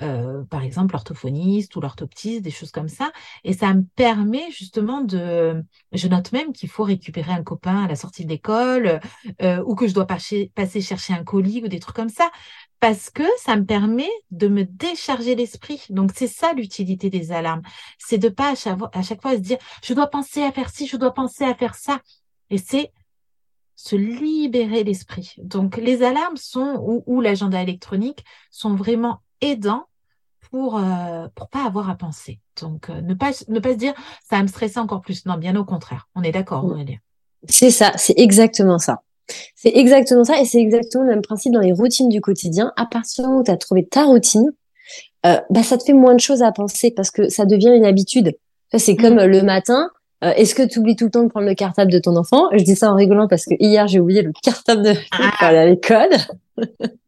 euh, par exemple, l'orthophoniste ou l'orthoptiste, des choses comme ça. Et ça me permet justement de... Je note même qu'il faut récupérer un copain à la sortie de l'école euh, ou que je dois passer, chercher un colis ou des trucs comme ça. Parce que ça me permet de me décharger l'esprit. Donc, c'est ça l'utilité des alarmes. C'est de pas à chaque, fois- à chaque fois se dire, je dois penser à faire ci, je dois penser à faire ça. Et c'est se libérer l'esprit. Donc, les alarmes sont, ou l'agenda électronique, sont vraiment aidants pour euh, pour pas avoir à penser. Donc, euh, ne pas ne pas se dire ça va me stresser encore plus. Non, bien au contraire. On est d'accord. Aurélien. C'est ça, c'est exactement ça. C'est exactement ça et c'est exactement le même principe dans les routines du quotidien. À partir du moment où tu as trouvé ta routine, euh, bah, ça te fait moins de choses à penser parce que ça devient une habitude. C'est comme Mm. euh, le matin. euh, Est-ce que tu oublies tout le temps de prendre le cartable de ton enfant? Je dis ça en rigolant parce que hier j'ai oublié le cartable de Ah. pour aller à l'école.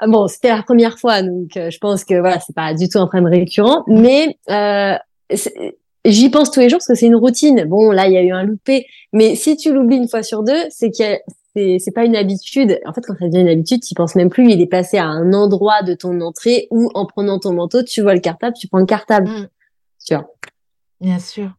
Ah bon, c'était la première fois, donc euh, je pense que voilà, c'est pas du tout un problème récurrent, mais euh, j'y pense tous les jours parce que c'est une routine. Bon, là, il y a eu un loupé, mais si tu l'oublies une fois sur deux, c'est a- c'est c'est pas une habitude. En fait, quand ça devient une habitude, tu penses même plus. Il est passé à un endroit de ton entrée où, en prenant ton manteau, tu vois le cartable, tu prends le cartable. Mm. Tu vois. Bien sûr.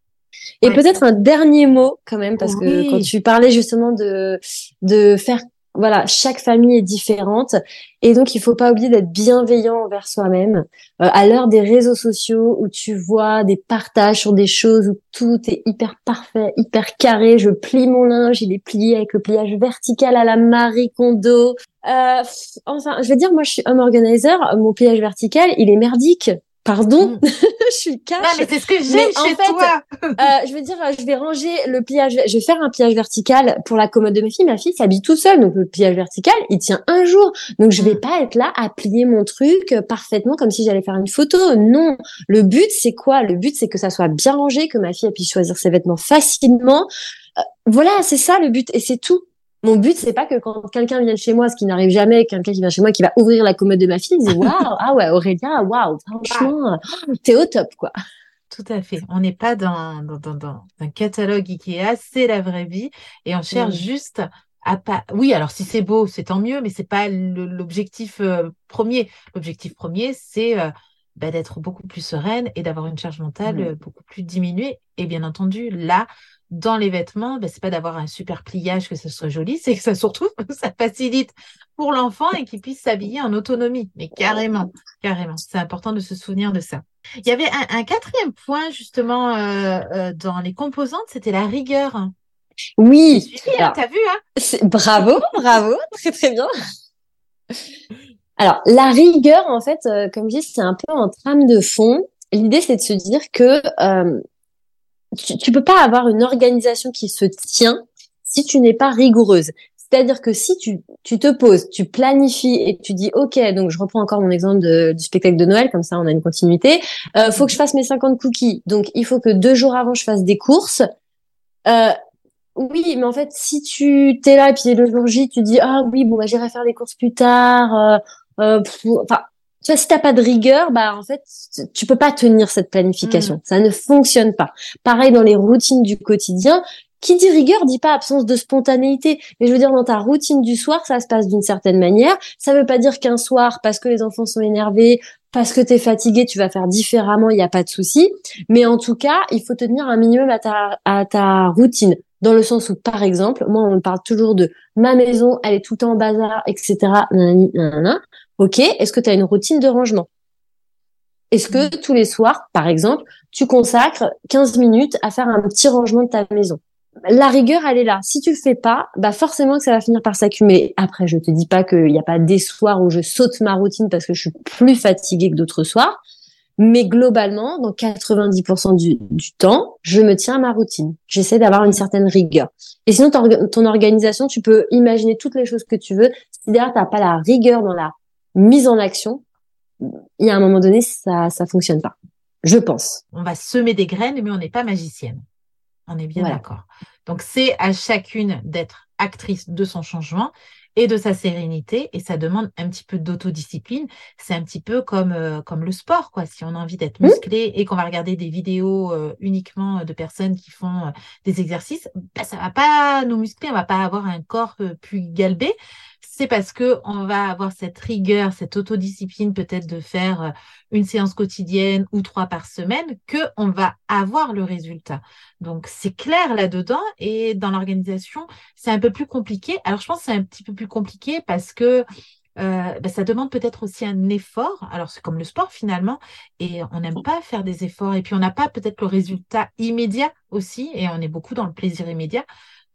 Et Ouais. peut-être un dernier mot quand même, parce que quand tu parlais justement de de faire, voilà, chaque famille est différente, et donc il faut pas oublier d'être bienveillant envers soi-même. Euh, à l'heure des réseaux sociaux où tu vois des partages sur des choses où tout est hyper parfait, hyper carré, je plie mon linge, il est plié avec le pliage vertical à la Marie Kondo. Euh, enfin, je veux dire, moi je suis home organizer, mon pliage vertical, il est merdique. Pardon, Mm. Je suis cash. Non, mais c'est ce que j'aime en chez fait, toi. Euh, je veux dire, je vais ranger le pliage, je vais faire un pliage vertical pour la commode de ma fille. Ma fille s'habille tout seule, donc le pliage vertical, il tient un jour. Donc je vais Mm. pas être là à plier mon truc parfaitement comme si j'allais faire une photo. Non, le but c'est quoi? Le but c'est que ça soit bien rangé, que ma fille puisse choisir ses vêtements facilement. Euh, voilà, c'est ça le but et c'est tout. Mon but, c'est pas que quand quelqu'un vient chez moi, ce qui n'arrive jamais, quelqu'un qui vient chez moi, qui va ouvrir la commode de ma fille, il dit waouh, ah ouais, Aurélien, waouh, franchement, t'es au top, quoi. Tout à fait. On n'est pas dans, dans, dans, dans un catalogue Ikea, c'est la vraie vie. Et on cherche juste à pas. Oui, alors si c'est beau, c'est tant mieux, mais c'est pas l'objectif euh, premier. L'objectif premier, c'est euh, bah, d'être beaucoup plus sereine et d'avoir une charge mentale euh, beaucoup plus diminuée. Et bien entendu, là, dans les vêtements, bah, c'est pas d'avoir un super pliage, que ce soit joli, c'est que ça surtout, ça facilite pour l'enfant et qu'il puisse s'habiller en autonomie. Mais carrément, carrément. C'est important de se souvenir de ça. Il y avait un, un quatrième point justement euh, euh, dans les composantes, c'était la rigueur. Oui, hein, alors, t'as vu, hein? Bravo, bravo, très très bien. Alors, la rigueur, en fait, euh, comme je dis, c'est un peu en trame de fond. L'idée, c'est de se dire que tu, tu peux pas avoir une organisation qui se tient si tu n'es pas rigoureuse. C'est-à-dire que si tu, tu te poses, tu planifies et tu dis, OK, donc je reprends encore mon exemple de- du spectacle de Noël, comme ça on a une continuité. Euh, faut que je fasse mes 50 cookies. Donc, il faut que deux jours avant, je fasse des courses. Euh, oui, mais en fait, si tu t'es là et puis le jour J, tu dis ah oui bon bah j'irai faire les courses plus tard. euh, euh, enfin, tu vois, si t'as pas de rigueur, bah en fait tu- peux pas tenir cette planification. Ça ne fonctionne pas. Pareil dans les routines du quotidien. Qui dit rigueur dit pas absence de spontanéité. Mais je veux dire dans ta routine du soir, ça se passe d'une certaine manière. Ça veut pas dire qu'un soir, parce que les enfants sont énervés, parce que t'es fatigué, tu vas faire différemment. Il y a pas de souci. Mais en tout cas, il faut tenir un minimum à ta à ta routine dans le sens où, par exemple, moi, on me parle toujours de ma maison, elle est tout le temps en bazar, etc. Nanana. Ok, est-ce que tu as une routine de rangement? Est-ce que tous les soirs, par exemple, tu consacres 15 minutes à faire un petit rangement de ta maison? La rigueur, elle est là. Si tu le fais pas, bah forcément que ça va finir par s'accumuler. Après, je te dis pas qu'il n'y a pas des soirs où je saute ma routine parce que je suis plus fatiguée que d'autres soirs. Mais globalement, dans 90% du, du, temps, je me tiens à ma routine. J'essaie d'avoir une certaine rigueur. Et sinon, ton, ton, organisation, tu peux imaginer toutes les choses que tu veux. Si derrière, t'as pas la rigueur dans la mise en action, il y a un moment donné, ça, ça fonctionne pas. Je pense. On va semer des graines, mais on n'est pas magicienne. On est bien d'accord. Donc, c'est à chacune d'être actrice de son changement et de sa sérénité et ça demande un petit peu d'autodiscipline. C'est un petit peu comme, euh, comme le sport, quoi. Si on a envie d'être mmh. musclé et qu'on va regarder des vidéos euh, uniquement de personnes qui font euh, des exercices, bah, ça va pas nous muscler, on va pas avoir un corps plus galbé c'est parce que on va avoir cette rigueur, cette autodiscipline peut-être de faire euh, une séance quotidienne ou trois par semaine que on va avoir le résultat. Donc c'est clair là-dedans et dans l'organisation, c'est un peu plus compliqué. Alors je pense que c'est un petit peu plus compliqué parce que euh, ben, ça demande peut-être aussi un effort. Alors, c'est comme le sport finalement, et on n'aime pas faire des efforts, et puis on n'a pas peut-être le résultat immédiat aussi, et on est beaucoup dans le plaisir immédiat.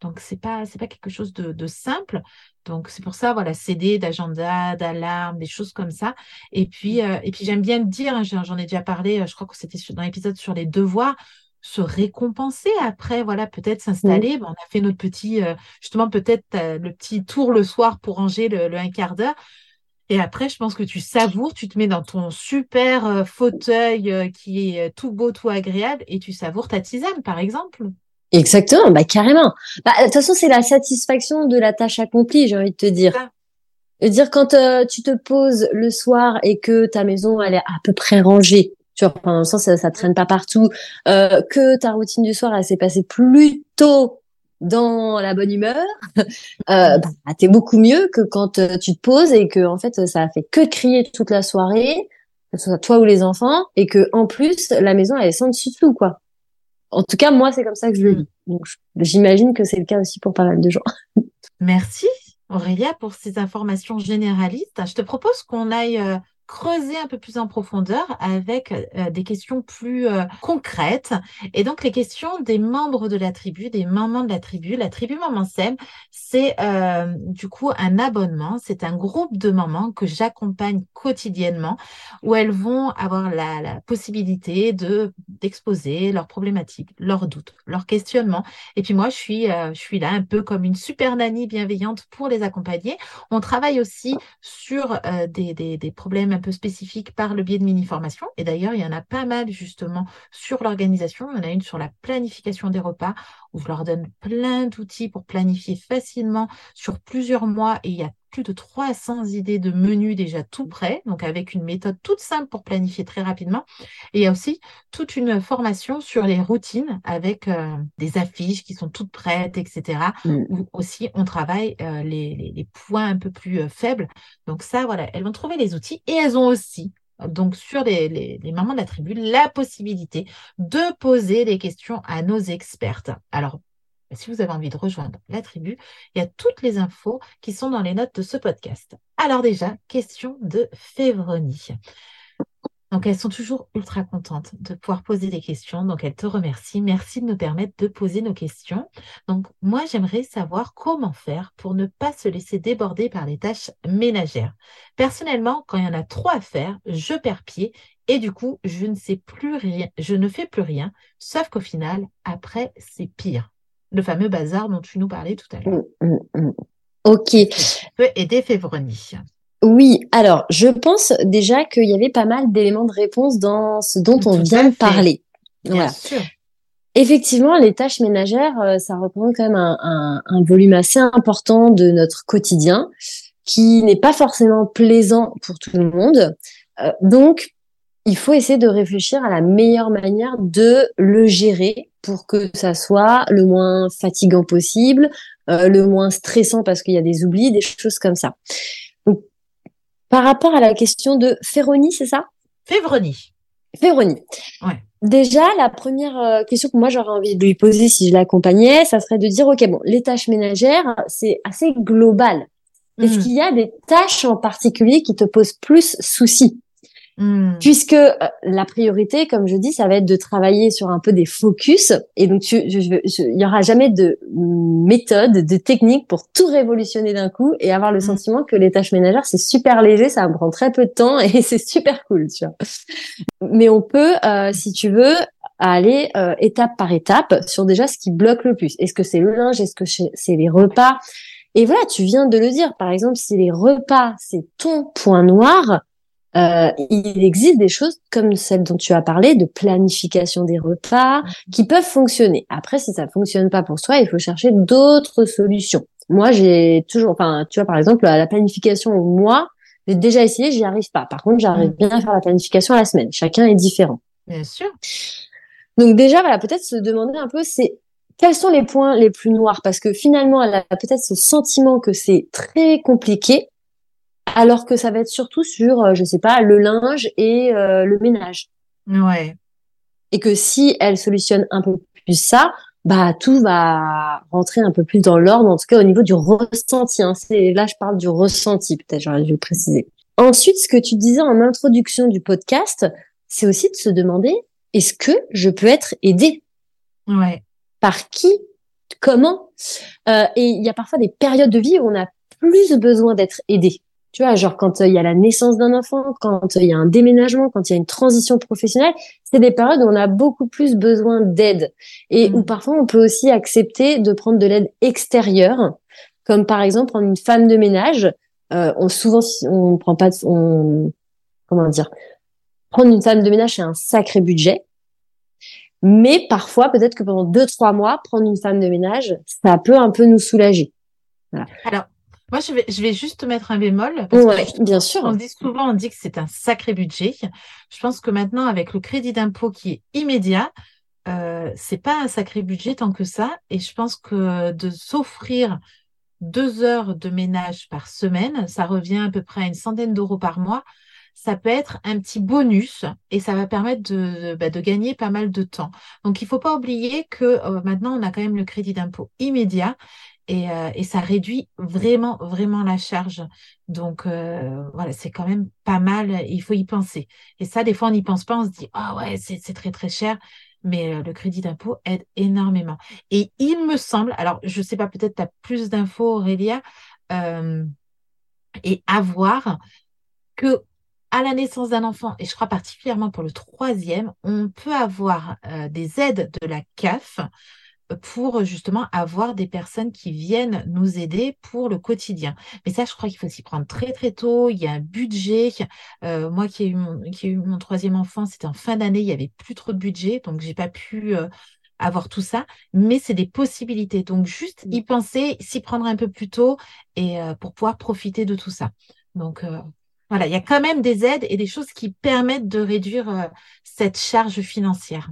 Donc, c'est pas, c'est pas quelque chose de, de simple. Donc, c'est pour ça, voilà, CD, d'agenda, d'alarme, des choses comme ça. Et puis, euh, et puis j'aime bien le dire, hein, j'en ai déjà parlé, euh, je crois que c'était dans l'épisode sur les devoirs, se récompenser après, voilà, peut-être s'installer. on a fait notre petit, euh, justement, peut-être le petit tour le soir pour ranger le, un quart d'heure. Et après, je pense que tu savoures, tu te mets dans ton super fauteuil qui est tout beau, tout agréable, et tu savoures ta tisane, par exemple. Exactement, bah carrément. Bah, de toute façon, c'est la satisfaction de la tâche accomplie, j'ai envie de te dire. De dire quand euh, tu te poses le soir et que ta maison elle est à peu près rangée, tu vois, pendant le sens ça, ça traîne pas partout, euh, que ta routine du soir elle s'est passée plutôt dans la bonne humeur, euh, bah, t'es beaucoup mieux que quand euh, tu te poses et que en fait ça a fait que crier toute la soirée, que ce soit toi ou les enfants, et que en plus la maison elle est sans dessus dessous quoi. En tout cas, moi, c'est comme ça que je le vis. Donc, j'imagine que c'est le cas aussi pour pas mal de gens. Merci, Aurélia, pour ces informations généralistes. Je te propose qu'on aille euh, creuser un peu plus en profondeur avec euh, des questions plus euh, concrètes. Et donc, les questions des membres de la tribu, des mamans de la tribu. La tribu Maman Sem, c'est euh, du coup un abonnement. C'est un groupe de mamans que j'accompagne quotidiennement où elles vont avoir la, possibilité de d'exposer leurs problématiques, leurs doutes, leurs questionnements. Et puis moi, je suis, je suis là un peu comme une super nanny bienveillante pour les accompagner. On travaille aussi sur des, des problèmes un peu spécifique par le biais de mini-formations. Et d'ailleurs, il y en a pas mal justement sur l'organisation. Il y en a une sur la planification des repas où je leur donne plein d'outils pour planifier facilement sur plusieurs mois. Et il y a plus de 300 idées de menus déjà tout prêts, donc avec une méthode toute simple pour planifier très rapidement. Et il y a aussi toute une formation sur les routines avec euh, des affiches qui sont toutes prêtes, etc. Mm. Où aussi on travaille euh, les, les, points un peu plus euh, faibles. Donc ça, voilà, elles vont trouver les outils et elles ont aussi donc sur les, les, les, mamans de la tribu, la possibilité de poser des questions à nos expertes. Alors, si vous avez envie de rejoindre la tribu, il y a toutes les infos qui sont dans les notes de ce podcast. Alors déjà, question de Févronie. Donc, elles sont toujours ultra contentes de pouvoir poser des questions. Donc, elles te remercient. Merci de nous permettre de poser nos questions. Donc, moi, j'aimerais savoir comment faire pour ne pas se laisser déborder par les tâches ménagères. Personnellement, quand il y en a trop à faire, je perds pied et du coup, je ne sais plus rien, je ne fais plus rien, sauf qu'au final, après, c'est pire le fameux bazar dont tu nous parlais tout à l'heure. Mm, mm, mm. Ok. peut aider Févronie? Oui, alors je pense déjà qu'il y avait pas mal d'éléments de réponse dans ce dont on vient de parler. Bien sûr. Effectivement, les tâches ménagères, euh, ça représente quand même un, volume assez important de notre quotidien qui n'est pas forcément plaisant pour tout le monde. Euh, donc, il faut essayer de réfléchir à la meilleure manière de le gérer pour que ça soit le moins fatigant possible, euh, le moins stressant parce qu'il y a des oublis, des choses comme ça. Donc, par rapport à la question de Féronie, c'est ça? Févronie. Féronie. Ouais. Déjà, la première euh, question que moi j'aurais envie de lui poser si je l'accompagnais, ça serait de dire, OK, bon, les tâches ménagères, c'est assez global. Est-ce hmm. qu'il y a des tâches en particulier qui te posent plus soucis Hmm. Puisque euh, la priorité, comme je dis, ça va être de travailler sur un peu des focus. Et donc, il y aura jamais de méthode, de technique pour tout révolutionner d'un coup et avoir le hmm. sentiment que les tâches ménagères, c'est super léger, ça prend très peu de temps et c'est super cool, tu vois. Mais on peut, euh, si tu veux, aller euh, étape par étape sur déjà ce qui bloque le plus. Est-ce que c'est le linge? Est-ce que c'est les repas? Et voilà, tu viens de le dire. Par exemple, si les repas, c'est ton point noir, euh, il existe des choses comme celle dont tu as parlé, de planification des repas, qui peuvent fonctionner. Après, si ça fonctionne pas pour toi, il faut chercher d'autres solutions. Moi, j'ai toujours, enfin, tu vois, par exemple, la planification au mois, j'ai déjà essayé, j'y arrive pas. Par contre, j'arrive bien à faire la planification à la semaine. Chacun est différent. Bien sûr. Donc déjà, voilà, peut-être se demander un peu, c'est quels sont les points les plus noirs? Parce que finalement, elle a peut-être ce sentiment que c'est très compliqué alors que ça va être surtout sur, euh, je sais pas, le linge et euh, le ménage. Ouais. Et que si elle solutionne un peu plus ça, bah tout va rentrer un peu plus dans l'ordre, en tout cas au niveau du ressenti. Hein. C'est là je parle du ressenti, peut-être j'aurais dû le préciser. Ensuite, ce que tu disais en introduction du podcast, c'est aussi de se demander est-ce que je peux être aidée? Ouais. Par qui? Comment? Euh, Et il y a parfois des périodes de vie où on a plus besoin d'être aidé. Tu vois, genre quand euh, il y a la naissance d'un enfant, quand euh, il y a un déménagement, quand il y a une transition professionnelle, c'est des périodes où on a beaucoup plus besoin d'aide et où mm. parfois on peut aussi accepter de prendre de l'aide extérieure, comme par exemple prendre une femme de ménage. Euh, on souvent on prend pas, on comment dire, prendre une femme de ménage c'est un sacré budget. Mais parfois, peut-être que pendant deux, trois mois, prendre une femme de ménage, ça peut un peu nous soulager. Voilà. Alors, moi, je vais, je vais juste mettre un bémol. Parce que bien sûr. On dit souvent, on dit que c'est un sacré budget. Je pense que maintenant, avec le crédit d'impôt qui est immédiat, euh, c'est pas un sacré budget tant que ça. Et je pense que de s'offrir deux heures de ménage par semaine, ça revient à peu près à une centaine d'euros par mois. Ça peut être un petit bonus et ça va permettre de, bah, de gagner pas mal de temps. Donc, il faut pas oublier que euh, maintenant, on a quand même le crédit d'impôt immédiat et, euh, et, ça réduit vraiment, vraiment la charge. Donc, euh, voilà, c'est quand même pas mal. Il faut y penser. Et ça, des fois, on n'y pense pas. On se dit, ah ouais, c'est très, très cher. Mais euh, le crédit d'impôt aide énormément. Et il me semble, alors, je sais pas, peut-être tu as plus d'infos, Aurélia, et à voir que à la naissance d'un enfant, et je crois particulièrement pour le troisième, on peut avoir des aides de la CAF pour justement avoir des personnes qui viennent nous aider pour le quotidien. Mais ça, je crois qu'il faut s'y prendre très très tôt. Il y a un budget. Euh, moi qui ai eu mon, qui ai eu mon troisième enfant, c'était en fin d'année, il y avait plus trop de budget, donc j'ai pas pu euh, avoir tout ça. Mais c'est des possibilités. Donc juste y penser, s'y prendre un peu plus tôt et euh, pour pouvoir profiter de tout ça. Donc voilà, il y a quand même des aides et des choses qui permettent de réduire cette charge financière.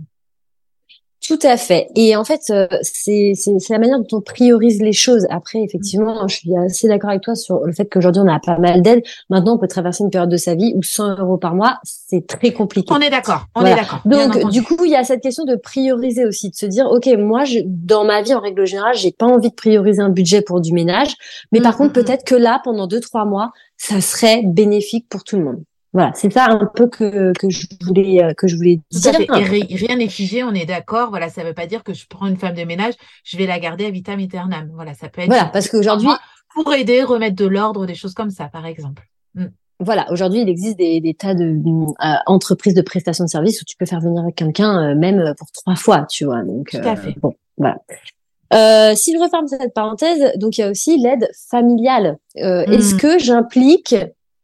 Tout à fait. Et en fait, euh, c'est la manière dont on priorise les choses. Après, effectivement, je suis assez d'accord avec toi sur le fait qu'aujourd'hui, on a pas mal d'aides. Maintenant, on peut traverser une période de sa vie où 100 euros par mois, c'est très compliqué. On est d'accord. On est d'accord. Donc, du coup, il y a cette question de prioriser aussi, de se dire, OK, moi, je, dans ma vie, en règle générale, j'ai pas envie de prioriser un budget pour du ménage. Mais par mmh, contre, mmh, mmh. peut-être que là, pendant deux, trois mois, ça serait bénéfique pour tout le monde. Voilà, c'est ça un peu que, que je voulais euh, que je voulais dire. rien n'est figé, on est d'accord. Voilà, ça ne veut pas dire que je prends une femme de ménage, je vais la garder à vitam aeternam. Voilà, ça peut être. Voilà, parce qu'aujourd'hui pour aider, remettre de l'ordre, des choses comme ça, par exemple. Mm. Voilà, aujourd'hui, il existe des, des tas de euh, entreprises de prestation de services où tu peux faire venir quelqu'un euh, même pour trois fois, tu vois. Donc, Tout à fait. Bon, voilà. Si je referme cette parenthèse, donc il y a aussi l'aide familiale. Est-ce mm. que j'implique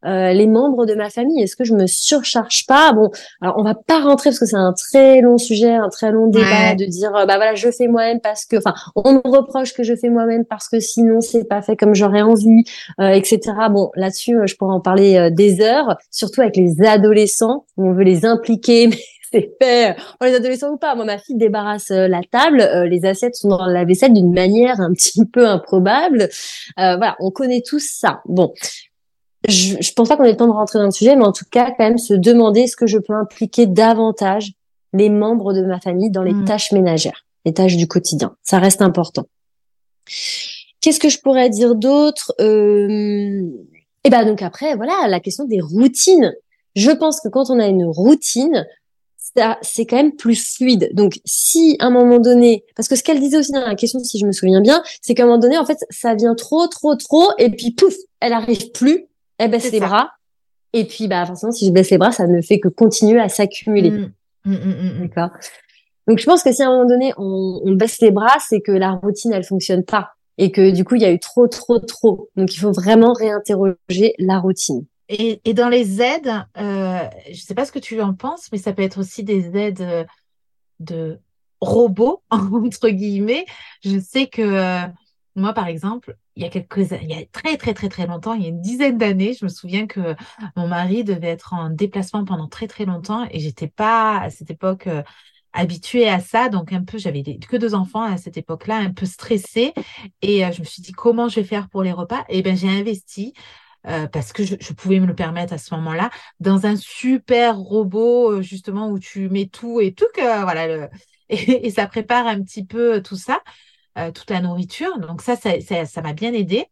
euh, les membres de ma famille Est-ce que je me surcharge pas? Bon, alors on va pas rentrer parce que c'est un très long sujet, un très long débat de dire euh, bah voilà je fais moi-même parce que, enfin on me reproche que je fais moi-même parce que sinon c'est pas fait comme j'aurais envie, euh, etc. Bon là-dessus je pourrais en parler des heures, surtout avec les adolescents où on veut les impliquer. Mais c'est fait, les adolescents ou pas. Moi, ma fille débarrasse la table, les assiettes sont dans la vaisselle d'une manière un petit peu improbable. voilà, on connaît tous ça. Bon, je, je pense pas qu'on ait le temps de rentrer dans le sujet, mais en tout cas, quand même, se demander est-ce que je peux impliquer davantage les membres de ma famille dans les mm. tâches ménagères, les tâches du quotidien. Ça reste important. Qu'est-ce que je pourrais dire d'autre euh... Et ben donc après, voilà, la question des routines. je pense que quand on a une routine, c'est quand même plus fluide. Donc, si à un moment donné, parce que ce qu'elle disait aussi dans la question, si je me souviens bien, c'est qu'à un moment donné, en fait, ça vient trop, trop, trop, et puis pouf, elle arrive plus, elle baisse les bras, et puis bah forcément, si je baisse les bras, ça ne fait que continuer à s'accumuler. Mmh. Mmh, mmh, D'accord. Donc, je pense que si à un moment donné, on, on baisse les bras, c'est que la routine, elle fonctionne pas, et que du coup, il y a eu trop, trop, trop. Donc, il faut vraiment réinterroger la routine. Et, et, dans les aides, euh, je ne sais pas ce que tu en penses, mais ça peut être aussi des aides euh, de robots, entre guillemets. Je sais que euh, moi, par exemple, il y a quelques il y a très très très très longtemps, il y a une dizaine d'années, je me souviens que mon mari devait être en déplacement pendant très très longtemps et j'étais pas à cette époque euh, habituée à ça, donc un peu, j'avais que deux enfants à cette époque-là, un peu stressée et je me suis dit comment je vais faire pour les repas? Et ben j'ai investi euh, parce que je, pouvais me le permettre à ce moment-là, dans un super robot euh, justement où tu mets tout et tout que voilà et, ça prépare un petit peu tout ça, euh, toute la nourriture. Donc ça, ça, ça, m'a bien aidé.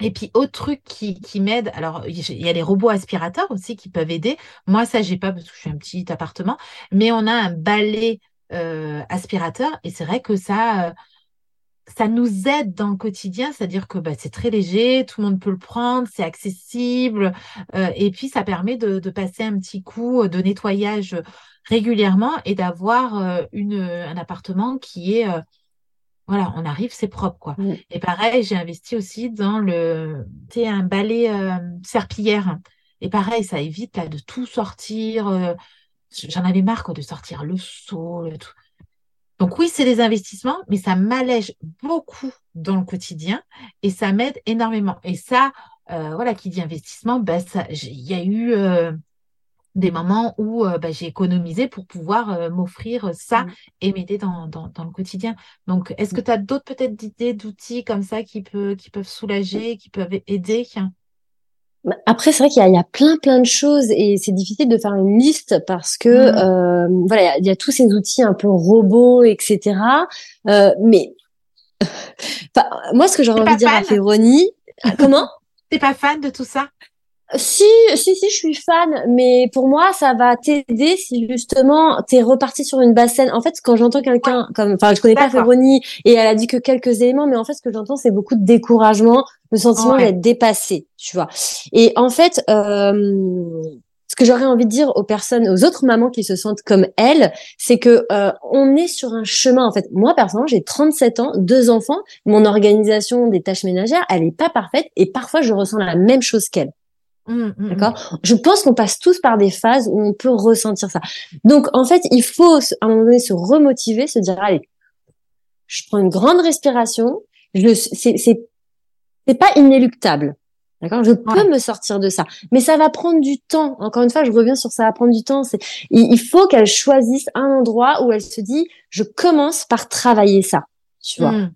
Et puis autre truc qui, qui m'aide, alors il y a les robots aspirateurs aussi qui peuvent aider. Moi ça j'ai pas parce que je suis un petit appartement, mais on a un balai aspirateur et c'est vrai que ça ça nous aide dans le quotidien, c'est-à-dire que bah, c'est très léger, tout le monde peut le prendre, c'est accessible, euh, et puis ça permet de, passer un petit coup de nettoyage régulièrement et d'avoir euh, un appartement qui est, euh, voilà, on arrive, c'est propre, quoi. Et pareil, j'ai investi aussi dans le, tu un balai serpillière. Et pareil, ça évite là, de tout sortir. J'en avais marre de sortir le seau, le tout. Donc oui, c'est des investissements, mais ça m'allège beaucoup dans le quotidien et ça m'aide énormément. Et ça, euh, voilà, qui dit investissement, bah, il y a eu euh, des moments où euh, bah, j'ai économisé pour pouvoir m'offrir ça mmh. et m'aider dans, dans, le quotidien. Donc, est-ce que mmh. tu as d'autres peut-être idées d'outils comme ça qui, peut, qui peuvent soulager, qui peuvent aider? Bah, après, c'est vrai qu'il y, a plein plein de choses et c'est difficile de faire une liste parce que mmh. euh, voilà, il y, a tous ces outils un peu robots, etc. Euh, mais moi, ce que j'aurais envie de dire à Féronie, comment? T'es pas fan de tout ça? Si, si, si, je suis fan, mais pour moi, ça va t'aider si justement t'es reparti sur une basse scène. En fait, quand j'entends quelqu'un, comme, enfin, je connais pas Féronie et elle a dit que quelques éléments, mais en fait, ce que j'entends, c'est beaucoup de découragement, le sentiment d'être dépassé, tu vois. Et en fait, euh, ce que j'aurais envie de dire aux personnes, aux autres mamans qui se sentent comme elle, c'est que euh, on est sur un chemin. En fait, moi personnellement, j'ai 37 ans, deux enfants, mon organisation des tâches ménagères, elle est pas parfaite et parfois je ressens la même chose qu'elle. Mmh, mmh, mmh. D'accord? Je pense qu'on passe tous par des phases où on peut ressentir ça. Donc, en fait, il faut à un moment donné se remotiver, se dire, allez, je prends une grande respiration. Je, c'est, c'est, c'est pas inéluctable. D'accord? Je peux me sortir de ça. Mais ça va prendre du temps. Encore une fois, je reviens sur ça va prendre du temps. C'est, il faut qu'elle choisisse un endroit où elle se dit, je commence par travailler ça. Tu vois?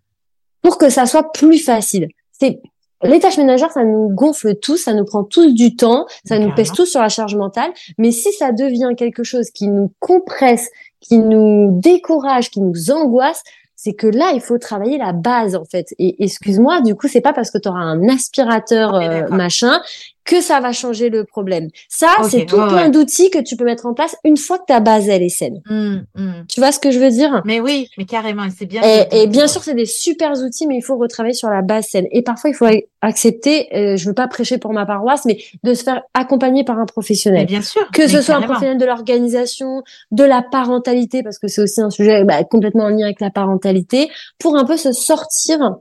Pour que ça soit plus facile. C'est, les tâches ménagères, ça nous gonfle tous, ça nous prend tous du temps, ça nous pèse tous sur la charge mentale. Mais si ça devient quelque chose qui nous compresse, qui nous décourage, qui nous angoisse, c'est que là, il faut travailler la base en fait. Et excuse-moi, du coup, c'est pas parce que tu auras un aspirateur euh, machin que ça va changer le problème. Ça, c'est tout plein d'outils que tu peux mettre en place une fois que ta base elle est saine. Mmh, mmh. Tu vois ce que je veux dire? Mais oui, mais carrément, c'est bien. Et, bien sûr, c'est des super outils, mais il faut retravailler sur la base saine. Et parfois, il faut accepter. Euh, je veux pas prêcher pour ma paroisse, mais de se faire accompagner par un professionnel. bien sûr. Que ce soit un professionnel de l'organisation, de la parentalité, parce que c'est aussi un sujet bah, complètement en lien avec la parentalité, pour un peu se sortir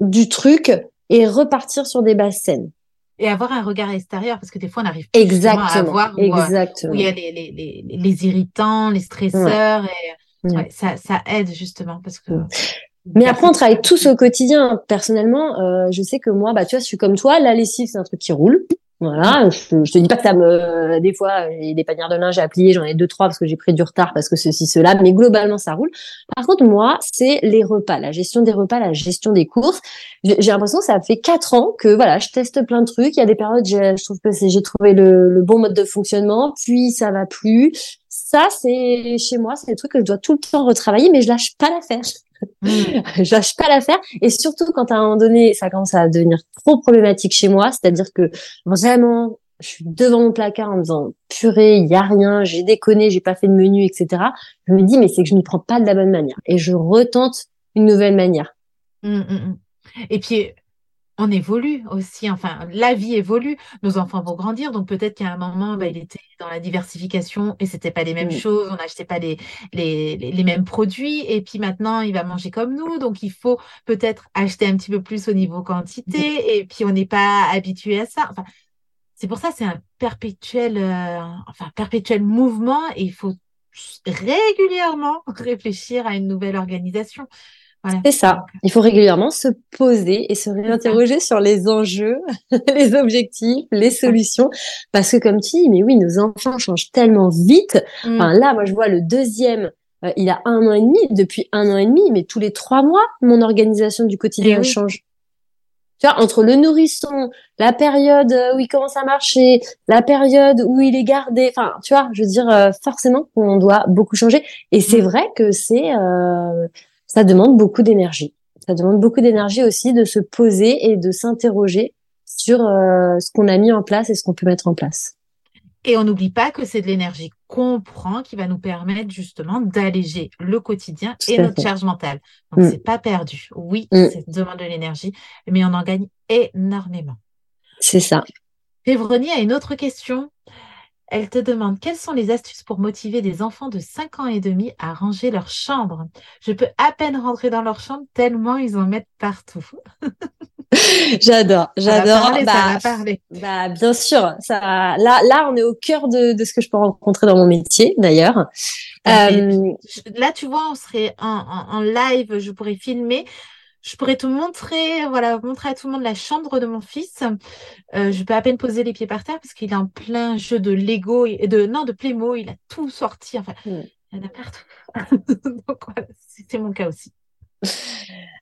du truc et repartir sur des bases saines et avoir un regard extérieur parce que des fois on arrive exactement, à voir où, euh, exactement. où il y a les, les, les, les irritants, les stresseurs et ouais, ça, ça aide justement parce que mais après on travaille tous au quotidien. Personnellement euh, je sais que moi bah tu vois je suis comme toi la lessive c'est un truc qui roule voilà, je, je, te dis pas que ça me, des fois, j'ai des panières de linge à plier, j'en ai deux trois parce que j'ai pris du retard parce que ceci cela, mais globalement ça roule. Par contre moi, c'est les repas, la gestion des repas, la gestion des courses. J'ai l'impression que ça fait quatre ans que voilà, je teste plein de trucs. Il y a des périodes, je, trouve que j'ai trouvé le, le, bon mode de fonctionnement, puis ça va plus. Ça, c'est chez moi, c'est des trucs que je dois tout le temps retravailler, mais je lâche pas l'affaire. Mm. je lâche pas l'affaire. Et surtout quand à un moment donné, ça commence à devenir trop problématique chez moi, c'est-à-dire que vraiment, je suis devant mon placard en me disant purée, il y a rien, j'ai déconné, j'ai pas fait de menu, etc. Je me dis mais c'est que je n'y prends pas de la bonne manière et je retente une nouvelle manière. Mmh, mmh. Et puis on évolue aussi, enfin, la vie évolue, nos enfants vont grandir, donc peut-être qu'à un moment, bah, il était dans la diversification et c'était pas les mêmes choses, on n'achetait pas les, les, les, mêmes produits, et puis maintenant, il va manger comme nous, donc il faut peut-être acheter un petit peu plus au niveau quantité, et puis on n'est pas habitué à ça. Enfin, c'est pour ça, c'est un perpétuel, euh, enfin, perpétuel mouvement, et il faut régulièrement réfléchir à une nouvelle organisation. C'est ça. Il faut régulièrement se poser et se réinterroger sur les enjeux, les objectifs, les solutions. Parce que comme tu dis, mais oui, nos enfants changent tellement vite. Mm. Enfin, là, moi, je vois le deuxième, euh, il a un an et demi, depuis un an et demi, mais tous les trois mois, mon organisation du quotidien eh change. Tu vois, entre le nourrisson, la période où il commence à marcher, la période où il est gardé, enfin, tu vois, je veux dire, euh, forcément qu'on doit beaucoup changer. Et c'est mm. vrai que c'est... Euh, ça demande beaucoup d'énergie. Ça demande beaucoup d'énergie aussi de se poser et de s'interroger sur euh, ce qu'on a mis en place et ce qu'on peut mettre en place. Et on n'oublie pas que c'est de l'énergie qu'on prend qui va nous permettre justement d'alléger le quotidien et notre charge mentale. Donc, mm. c'est pas perdu. Oui, mm. ça demande de l'énergie, mais on en gagne énormément. C'est ça. Févronie a une autre question. Elle te demande quelles sont les astuces pour motiver des enfants de 5 ans et demi à ranger leur chambre. Je peux à peine rentrer dans leur chambre tellement ils en mettent partout. j'adore, j'adore. Bah, bah, bien sûr, ça, là, là, on est au cœur de, de, ce que je peux rencontrer dans mon métier, d'ailleurs. Euh, là, tu vois, on serait en, en, live, je pourrais filmer je pourrais te montrer, voilà, montrer à tout le monde la chambre de mon fils. Euh, je peux à peine poser les pieds par terre parce qu'il est en plein jeu de Lego et de non de Playmo. Il a tout sorti. Enfin, mm. il y en a partout. Donc voilà, c'était mon cas aussi.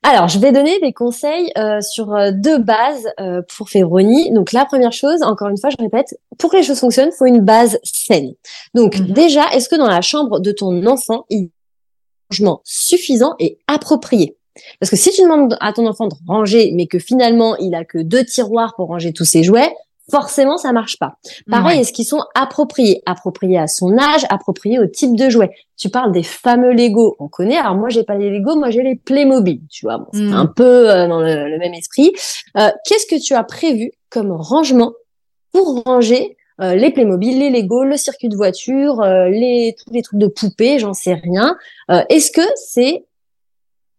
Alors, je vais donner des conseils euh, sur euh, deux bases euh, pour Févronie. Donc, la première chose, encore une fois, je répète, pour que les choses fonctionnent, il faut une base saine. Donc, mm-hmm. déjà, est-ce que dans la chambre de ton enfant, il y a un changement suffisant et approprié? Parce que si tu demandes à ton enfant de ranger, mais que finalement il a que deux tiroirs pour ranger tous ses jouets, forcément ça marche pas. Pareil, est-ce qu'ils sont appropriés, appropriés à son âge, appropriés au type de jouet? Tu parles des fameux Lego, on connaît. Alors moi j'ai pas les Lego, moi j'ai les Playmobil. Tu vois, c'est mm. un peu euh, dans le, même esprit. Euh, Qu'est-ce que tu as prévu comme rangement pour ranger euh, les Playmobil, les Lego, le circuit de voiture, euh, les tous les trucs de poupées, j'en sais rien. Est-ce que c'est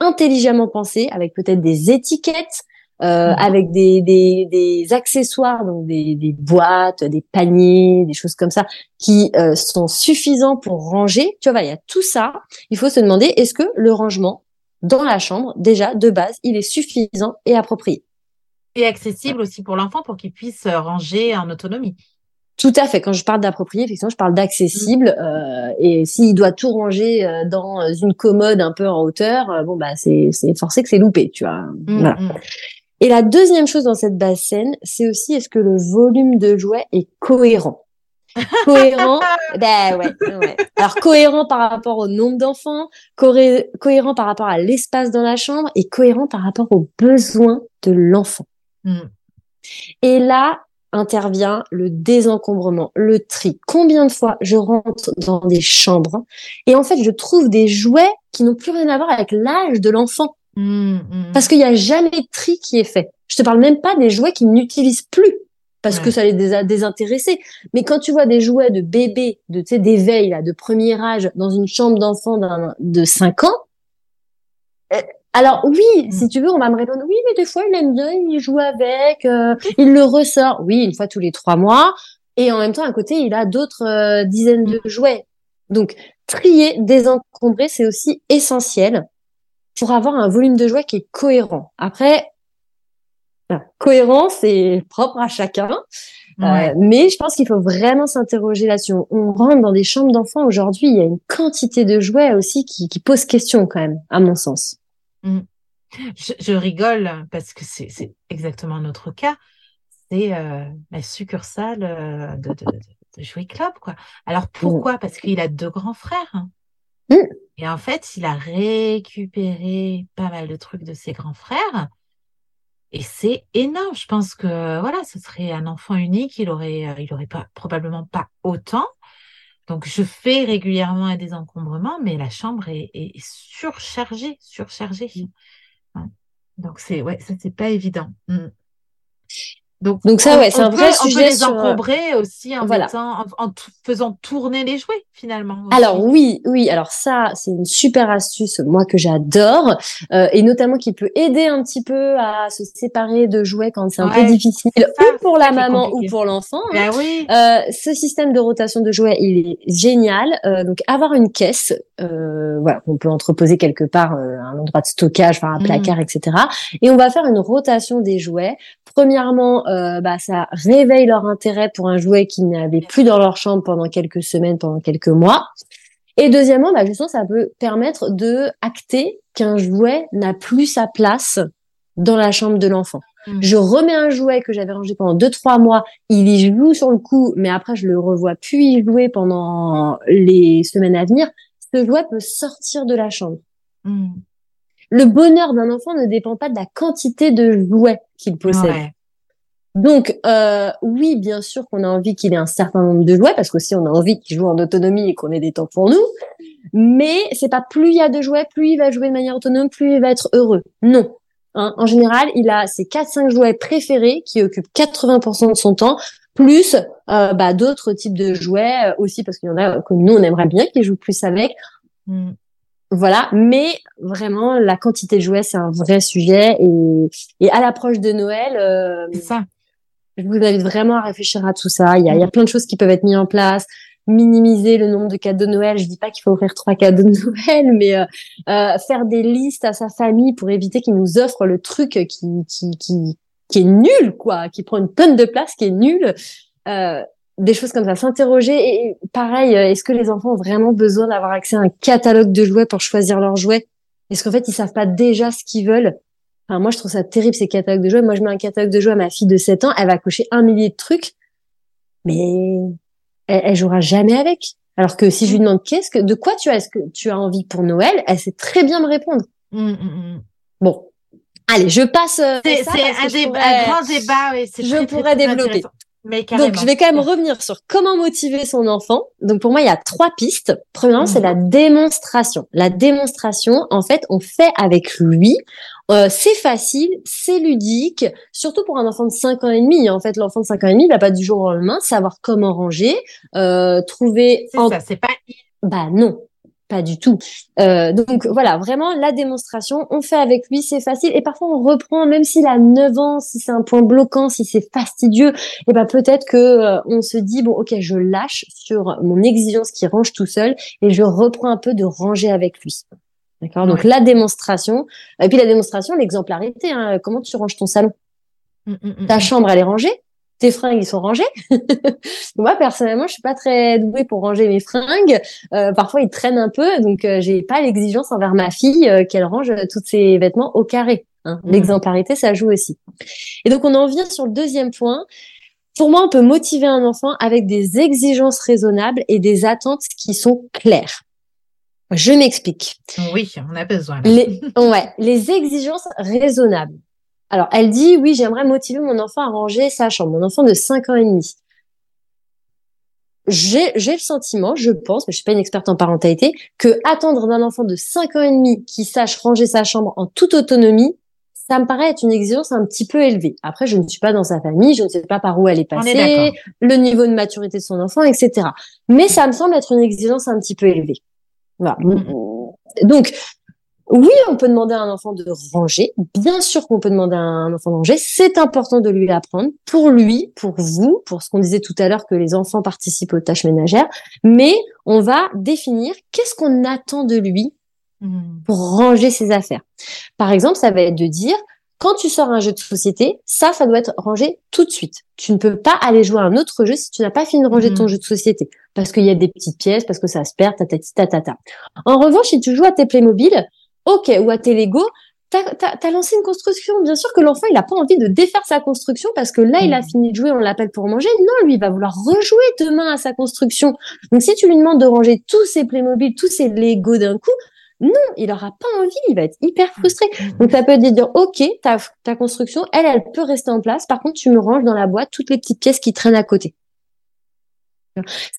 intelligemment pensé, avec peut-être des étiquettes, euh, mhm. avec des, des, des, accessoires, donc des, des, boîtes, des paniers, des choses comme ça, qui euh, sont suffisants pour ranger. Tu vois, il y a tout ça. Il faut se demander, est-ce que le rangement dans la chambre, déjà, de base, il est suffisant et approprié? Et accessible aussi pour l'enfant pour qu'il puisse ranger en autonomie. Tout à fait. Quand je parle d'approprié, effectivement, je parle d'accessible. Euh, et s'il doit tout ranger euh, dans une commode un peu en hauteur, euh, bon bah c'est c'est forcé que c'est loupé, tu vois. Mm, voilà. Mm. Et la deuxième chose dans cette base scène, c'est aussi est-ce que le volume de jouets est cohérent? cohérent, ben ouais, ouais, Alors cohérent par rapport au nombre d'enfants, cohérent par rapport à l'espace dans la chambre et cohérent par rapport aux besoins de l'enfant. Et là, intervient le désencombrement, le tri. Combien de fois je rentre dans des chambres et en fait je trouve des jouets qui n'ont plus rien à voir avec l'âge de l'enfant. Mmh, mmh. Parce qu'il n'y a jamais de tri qui est fait. Je te parle même pas des jouets qu'ils n'utilisent plus parce que ça les a désintéressés. Mais quand tu vois des jouets de bébés, de tu sais d'éveil là, de premier âge dans une chambre d'enfant de 5 ans, eh, alors oui, mm. si tu veux, on va me répondre oui, mais des fois il aime bien, il joue avec, euh, il le ressort. Oui, une fois tous les trois mois. Et en même temps, à côté, il a d'autres euh, dizaines de mm. jouets. Donc trier, désencombrer, c'est aussi essentiel pour avoir un volume de jouets qui est cohérent. Après, cohérent, c'est propre à chacun. Euh, mais je pense qu'il faut vraiment s'interroger là-dessus. On rentre dans des chambres d'enfants aujourd'hui, il y a une quantité de jouets aussi qui, qui pose question quand même, à mon sens. Mm. Je, rigole parce que c'est exactement notre cas. C'est euh, la succursale euh, de, de, Club. Quoi. Alors pourquoi? Parce qu'il a deux grands frères. Mm. Et en fait, il a récupéré pas mal de trucs de ses grands frères. Et c'est énorme. Je pense que voilà, ce serait un enfant unique, il aurait, euh, il aurait pas probablement pas autant. Donc je fais régulièrement un désencombrement, mais la chambre est, est surchargée, surchargée. Mm. Donc c'est ouais, ça c'est pas évident. Mm. Donc, Donc ça, ouais, c'est un vrai sujet. On peut les euh, encombrer aussi en, en, faisant tourner les jouets finalement. Alors oui, oui. Alors ça, c'est une super astuce, moi que j'adore, euh, et notamment qui peut aider un petit peu à se séparer de jouets quand c'est un peu difficile, ou pour la maman ou pour l'enfant. Ben oui. euh, ce système de rotation de jouets, il est génial. Euh, donc avoir une caisse, euh, voilà, on peut entreposer quelque part euh, un endroit de stockage, enfin un mmh. placard, etc. Et on va faire une rotation des jouets. Premièrement euh, bah, ça réveille leur intérêt pour un jouet qu'ils n'avaient plus dans leur chambre pendant quelques semaines, pendant quelques mois. Et deuxièmement, bah, justement, ça peut permettre de acter qu'un jouet n'a plus sa place dans la chambre de l'enfant. Mmh. Je remets un jouet que j'avais rangé pendant deux trois mois, il y joue sur le coup, mais après je le revois plus y jouer pendant les semaines à venir. Ce jouet peut sortir de la chambre. Mmh. Le bonheur d'un enfant ne dépend pas de la quantité de jouets qu'il possède. Donc, euh, oui, bien sûr qu'on a envie qu'il ait un certain nombre de jouets, parce qu'aussi on a envie qu'il joue en autonomie et qu'on ait des temps pour nous. Mais c'est pas plus il y a de jouets, plus il va jouer de manière autonome, plus il va être heureux. Non. Hein, en général, il a ses 4-5 jouets préférés qui occupent 80% de son temps, plus euh, bah, d'autres types de jouets euh, aussi, parce qu'il y en a que nous, on aimerait bien qu'il joue plus avec. Mm. Voilà, mais vraiment, la quantité de jouets, c'est un vrai sujet. Et, et à l'approche de Noël, euh, ça je vous invite vraiment à réfléchir à tout ça. Il y a, il y a plein de choses qui peuvent être mises en place. Minimiser le nombre de cadeaux de Noël. Je dis pas qu'il faut offrir trois cadeaux de Noël, mais euh, euh, faire des listes à sa famille pour éviter qu'il nous offre le truc qui, qui, qui, qui est nul, quoi, qui prend une tonne de place, qui est nul. Euh, des choses comme ça, s'interroger. Et pareil, euh, est-ce que les enfants ont vraiment besoin d'avoir accès à un catalogue de jouets pour choisir leurs jouets? Est-ce qu'en fait, ils savent pas déjà ce qu'ils veulent? Enfin, moi, je trouve ça terrible, ces catalogues de jouets. Moi, je mets un catalogue de jouets à ma fille de 7 ans, elle va cocher un millier de trucs, mais elle, elle jouera jamais avec. Alors que si je lui demande qu'est-ce que, de quoi tu as, est-ce que tu as envie pour Noël, elle sait très bien me répondre. Mmh, mmh, mmh. Bon. Allez, je passe. Euh, c'est un, grand débat, oui. Je pourrais développer. Donc, je vais quand même revenir sur comment motiver son enfant. Donc, pour moi, il y a trois pistes. Premièrement, c'est la démonstration. La démonstration, en fait, on fait avec lui. Euh, c'est facile, c'est ludique, surtout pour un enfant de 5 ans et demi. En fait, l'enfant de 5 ans et demi, il va pas du jour au lendemain savoir comment ranger, euh, trouver... C'est ça, c'est pas... Bah non, pas du tout. Euh, donc voilà, vraiment la démonstration, on fait avec lui, c'est facile. Et parfois on reprend, même s'il a 9 ans, si c'est un point bloquant, si c'est fastidieux, et eh ben peut-être que euh, on se dit bon ok, je lâche sur mon exigence qui range tout seul et je reprends un peu de ranger avec lui. D'accord. Donc la démonstration et puis la démonstration, l'exemplarité. Hein, comment tu ranges ton salon? Mmh, mmh, mmh, Ta chambre elle est rangée? Tes fringues ils sont rangés? Moi personnellement, je suis pas très douée pour ranger mes fringues. Euh, parfois ils traînent un peu, donc euh, j'ai pas l'exigence envers ma fille euh, qu'elle range tous ses vêtements au carré. Hein. Mmh. L'exemplarité, ça joue aussi. Et donc on en vient sur le deuxième point. Pour moi, on peut motiver un enfant avec des exigences raisonnables et des attentes qui sont claires. Je m'explique. Oui, on a besoin. Les, ouais, les exigences raisonnables. Alors, elle dit, oui, j'aimerais motiver mon enfant à ranger sa chambre, mon enfant de 5 ans et demi. J'ai, le sentiment, je pense, mais je suis pas une experte en parentalité, que attendre d'un enfant de 5 ans et demi qui sache ranger sa chambre en toute autonomie, ça me paraît être une exigence un petit peu élevée. Après, je ne suis pas dans sa famille, je ne sais pas par où elle est passée, le niveau de maturité de son enfant, etc. Mais ça me semble être une exigence un petit peu élevée. Voilà. Mm-hmm. Donc, oui, on peut demander à un enfant de ranger. Bien sûr qu'on peut demander à un enfant de ranger. C'est important de lui apprendre pour lui, pour vous, pour ce qu'on disait tout à l'heure que les enfants participent aux tâches ménagères. Mais on va définir qu'est-ce qu'on attend de lui hmm. pour ranger ses affaires. Par exemple, ça va être de dire, quand tu sors un jeu de société, ça, ça doit être rangé tout de suite. Tu ne peux pas aller jouer à un autre jeu si tu n'as pas fini de ranger ton hmm. jeu de société. Parce qu'il y a des petites pièces, parce que ça se perd, ta ta ta ta. En revanche, si tu joues à tes Playmobil, Ok, ou à tes Lego, t'as as, lancé une construction. Bien sûr que l'enfant, il a pas envie de défaire sa construction parce que là, il a mm. fini de jouer, on l'appelle pour manger. Non, lui, il va vouloir rejouer demain à sa construction. Donc, si tu lui demandes de ranger tous ses Playmobil, tous ses Lego d'un coup, Non, il aura pas envie, il va être hyper frustré. Donc ça peut être de dire, ok, ta, ta construction, elle, elle peut rester en place. Par contre, tu me ranges dans la boîte toutes les petites pièces qui traînent à côté.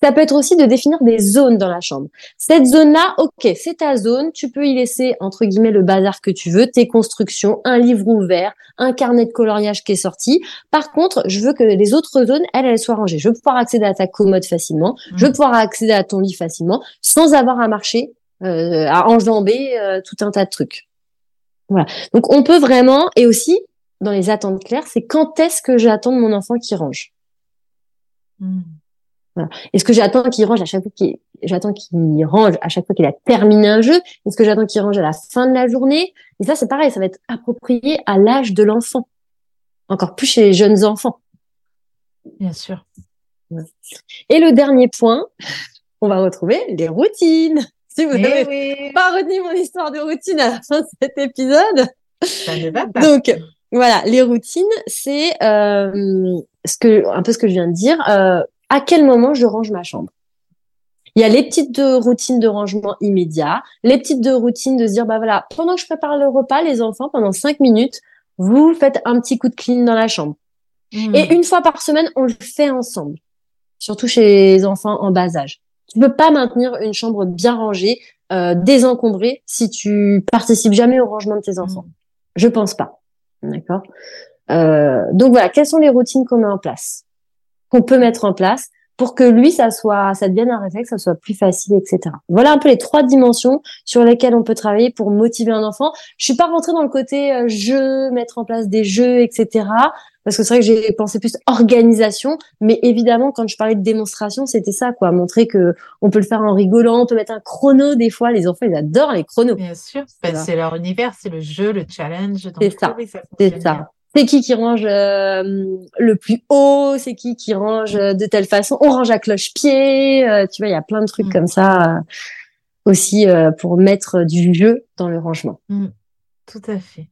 Ça peut être aussi de définir des zones dans la chambre. Cette zone-là, ok, c'est ta zone. Tu peux y laisser entre guillemets le bazar que tu veux, tes constructions, un livre ouvert, un carnet de coloriage qui est sorti. Par contre, je veux que les autres zones, elles, elles soient rangées. Je veux pouvoir accéder à ta commode facilement. Je veux mmh. pouvoir accéder à ton lit facilement, sans avoir à marcher, euh, à enjamber euh, tout un tas de trucs. Voilà. Donc on peut vraiment, et aussi dans les attentes claires, c'est quand est-ce que j'attends de mon enfant qui range? Mmh. Est-ce que j'attends qu'il range à chaque fois qu'il j'attends qu'il range à chaque fois qu'il a terminé un jeu? Est-ce que j'attends qu'il range à la fin de la journée? Et ça, c'est pareil, ça va être approprié à l'âge de l'enfant. Encore plus chez les jeunes enfants. Bien sûr. Et le dernier point, on va retrouver les routines. Si vous n'avez pas retenu mon histoire de routine à la fin de cet épisode. Ça ne va pas. Donc, voilà, les routines, c'est euh, ce que un peu ce que je viens de dire. Euh, à quel moment je range ma chambre. Il y a les petites routines de rangement immédiat, les petites de routines de se dire, bah voilà, pendant que je prépare le repas, les enfants, pendant cinq minutes, vous faites un petit coup de clean dans la chambre. Mmh. Et une fois par semaine, on le fait ensemble. Surtout chez les enfants en bas âge. Tu peux pas maintenir une chambre bien rangée, euh, désencombrée, si tu participes jamais au rangement de tes enfants. Mmh. Je pense pas. D'accord? Euh, donc voilà, quelles sont les routines qu'on met en place? Qu'on peut mettre en place pour que lui, ça soit, ça devienne un réflexe, ça soit plus facile, etc. Voilà un peu les trois dimensions sur lesquelles on peut travailler pour motiver un enfant. Je suis pas rentrée dans le côté euh, jeu, mettre en place des jeux, etc. Parce que c'est vrai que j'ai pensé plus organisation, mais évidemment, quand je parlais de démonstration, c'était ça, quoi, montrer que on peut le faire en rigolant, on peut mettre un chrono des fois. Les enfants, ils adorent les chronos. Bien sûr, c'est leur univers, c'est le jeu, le challenge. C'est ça, c'est ça c'est qui qui range euh, le plus haut, c'est qui qui range de telle façon, on range à cloche-pied, euh, tu vois, il y a plein de trucs mm. comme ça euh, aussi pour mettre du jeu dans le rangement. Mm. Tout à fait.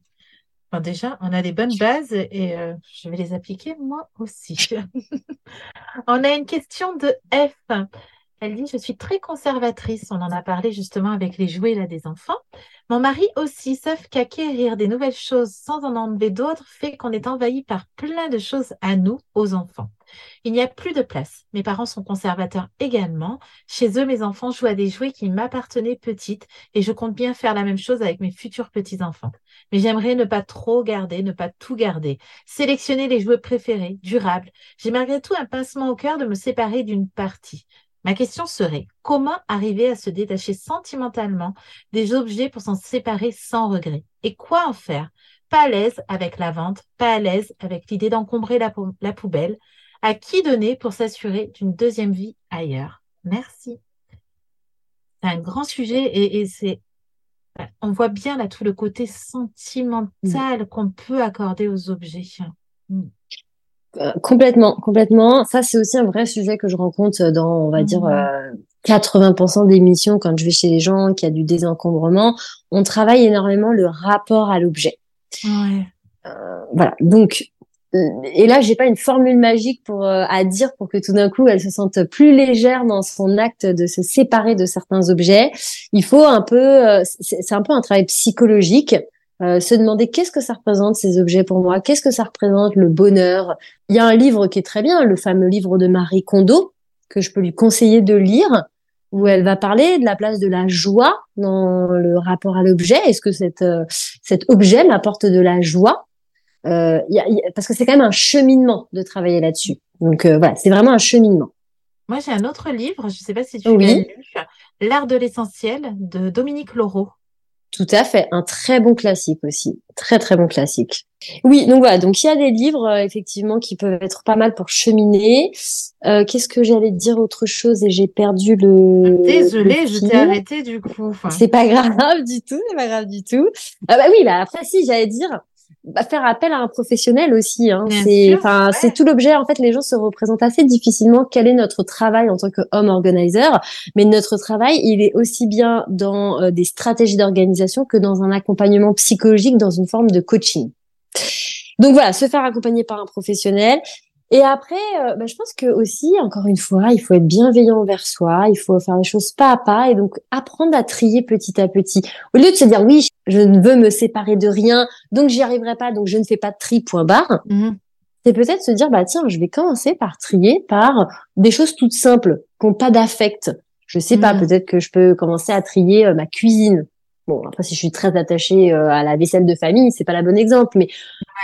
Déjà, on a des bonnes bases et je vais les appliquer moi aussi. on a une question de F. Elle dit, je suis très conservatrice. On en a parlé justement avec les jouets là, des enfants. Mon mari aussi, sauf qu'acquérir des nouvelles choses sans en enlever d'autres fait qu'on est envahi par plein de choses à nous, aux enfants. Il n'y a plus de place. Mes parents sont conservateurs également. Chez eux, mes enfants jouent à des jouets qui m'appartenaient petites et je compte bien faire la même chose avec mes futurs petits-enfants. Mais j'aimerais ne pas trop garder, ne pas tout garder. Sélectionner les jouets préférés, durables. J'ai malgré tout un pincement au cœur de me séparer d'une partie. Ma question serait, comment arriver à se détacher sentimentalement des objets pour s'en séparer sans regret? Et quoi en faire? Pas à l'aise avec la vente, pas à l'aise avec l'idée d'encombrer la, poubelle. À qui donner pour s'assurer d'une deuxième vie ailleurs? Merci. C'est un grand sujet et, c'est on voit bien là tout le côté sentimental qu'on peut accorder aux objets. Mm. Euh, complètement, complètement. Ça, c'est aussi un vrai sujet que je rencontre dans, on va dire, 80% mhm. euh, des missions quand je vais chez les gens, qui a du désencombrement. On travaille énormément le rapport à l'objet. Ouais. Euh, voilà. Donc, et là, j'ai pas une formule magique pour à dire pour que tout d'un coup, elle se sente plus légère dans son acte de se séparer de certains objets. Il faut un peu, c'est un peu un travail psychologique euh, se demander qu'est-ce que ça représente ces objets pour moi, qu'est-ce que ça représente le bonheur? Il y a un livre qui est très bien, le fameux livre de Marie Kondo, que je peux lui conseiller de lire, où elle va parler de la place de la joie dans le rapport à l'objet. Est-ce que cet, euh, cet objet m'apporte de la joie? Euh, y a, Parce que c'est quand même un cheminement de travailler là-dessus. Donc euh, voilà, c'est vraiment un cheminement. Moi, j'ai un autre livre, je ne sais pas si tu l'as lu, L'art de l'essentiel de Dominique Laureau. Tout à fait, un très bon classique aussi, très très bon classique. Oui, donc voilà, donc il y a des livres euh, effectivement qui peuvent être pas mal pour cheminer. Euh, Qu'est-ce que j'allais dire autre chose et j'ai perdu le. Désolée, je t'ai arrêté du coup. C'est pas grave du tout, c'est pas grave du tout. Ah bah oui, bah après si j'allais dire, bah, faire appel à un professionnel aussi. Hein. C'est, enfin, c'est tout l'objet. En fait, les gens se représentent assez difficilement quel est notre travail en tant que homme organizer? Mais notre travail, il est aussi bien dans euh, des stratégies d'organisation que dans un accompagnement psychologique, dans une forme de coaching. Donc voilà, se faire accompagner par un professionnel. Et après, euh, bah, je pense que aussi, encore une fois, il faut être bienveillant envers soi, il faut faire les choses pas à pas et donc apprendre à trier petit à petit. Au lieu de se dire oui, je ne veux me séparer de rien, donc j'y arriverai pas, donc je ne fais pas de tri, point barre. Mhm. C'est peut-être se dire bah tiens, je vais commencer par trier par des choses toutes simples, qui n'ont pas d'affect. Je sais pas, mhm. peut-être que je peux commencer à trier euh, ma cuisine. Bon, après, si je suis très attachée euh, à la vaisselle de famille, c'est pas la bonne exemple, mais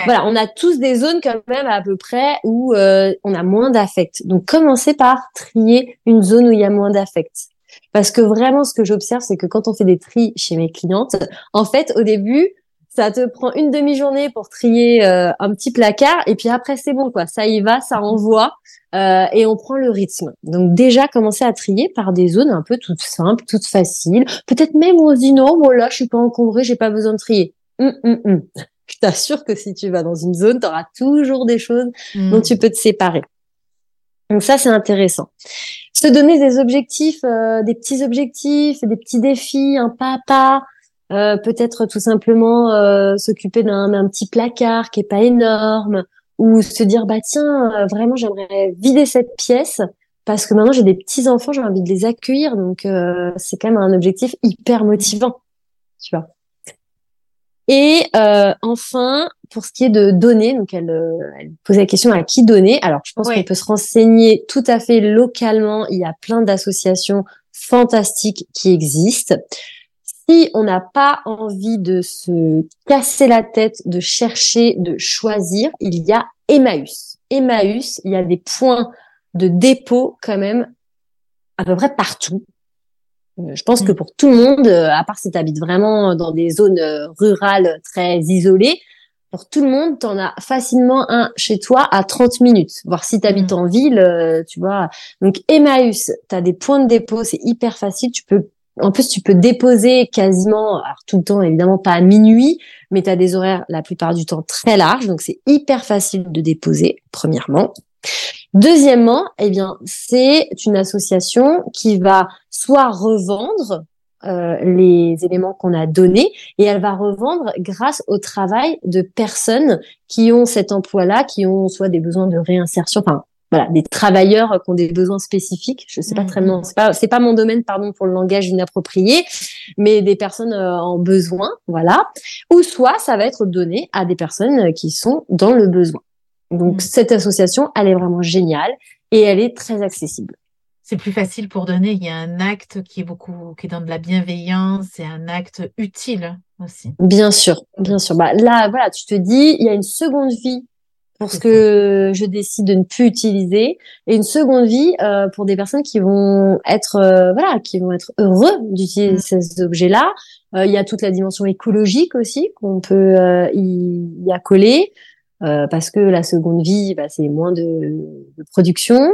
voilà, on a tous des zones quand même à peu près où euh, on a moins d'affect. Donc, commencez par trier une zone où il y a moins d'affect. Parce que vraiment, ce que j'observe, c'est que quand on fait des tris chez mes clientes, en fait, au début, ça te prend une demi-journée pour trier euh, un petit placard et puis après c'est bon quoi, ça y va, ça envoie euh, et on prend le rythme. Donc déjà commencer à trier par des zones un peu toutes simples, toutes faciles. Peut-être même on se dit non, bon là je suis pas encombrée, j'ai pas besoin de trier. Hum, hum, hum. Je t'assure que si tu vas dans une zone, tu auras toujours des choses dont tu peux te séparer. Donc ça c'est intéressant. Se donner des objectifs, euh, des petits objectifs, des petits défis, un pas à pas. Euh, peut-être tout simplement euh, s'occuper d'un petit placard qui est pas énorme ou se dire bah tiens euh, vraiment j'aimerais vider cette pièce parce que maintenant j'ai des petits enfants j'ai envie de les accueillir donc c'est quand même un objectif hyper motivant tu vois et enfin pour ce qui est de donner donc elle, elle posait la question à qui donner? Alors je pense qu'on peut se renseigner tout à fait localement il y a plein d'associations fantastiques qui existent si on n'a pas envie de se casser la tête, de chercher, de choisir, il y a Emmaüs. Emmaüs, il y a des points de dépôt quand même à peu près partout. Euh, je pense que mm. pour tout le monde, euh, à part si tu habites vraiment dans des zones euh, rurales très isolées, pour tout le monde, tu en as facilement un chez toi à 30 minutes. Voir si tu habites mm. en ville, tu vois. Donc Emmaüs, tu as des points de dépôt, c'est hyper facile. Tu peux en plus, tu peux déposer quasiment, alors tout le temps évidemment pas à minuit, mais tu as des horaires la plupart du temps très larges, donc c'est hyper facile de déposer, premièrement. Deuxièmement, eh bien, c'est une association qui va soit revendre euh, les éléments qu'on a donnés et elle va revendre grâce au travail de personnes qui ont cet emploi-là, qui ont soit des besoins de réinsertion, enfin voilà, des travailleurs qui ont des besoins spécifiques. Je sais pas très bien, mm-hmm. c'est pas c'est pas mon domaine, pardon pour le langage inapproprié, mais des personnes euh, en besoin, voilà. Ou soit ça va être donné à des personnes qui sont dans le besoin. Donc mm. cette association, elle est vraiment géniale et elle est très accessible. C'est plus facile pour donner. Il y a un acte qui est beaucoup, qui est dans de la bienveillance, c'est un acte utile aussi. Bien sûr, bien sûr. Bah là, voilà, tu te dis, il y a une seconde vie pour ce que je décide de ne plus utiliser et une seconde vie euh, pour des personnes qui vont être euh, voilà qui vont être heureux d'utiliser mm. ces objets-là. Euh, il y a toute la dimension écologique aussi qu'on peut y, y, accoler parce que la seconde vie bah, c'est moins de, de, production.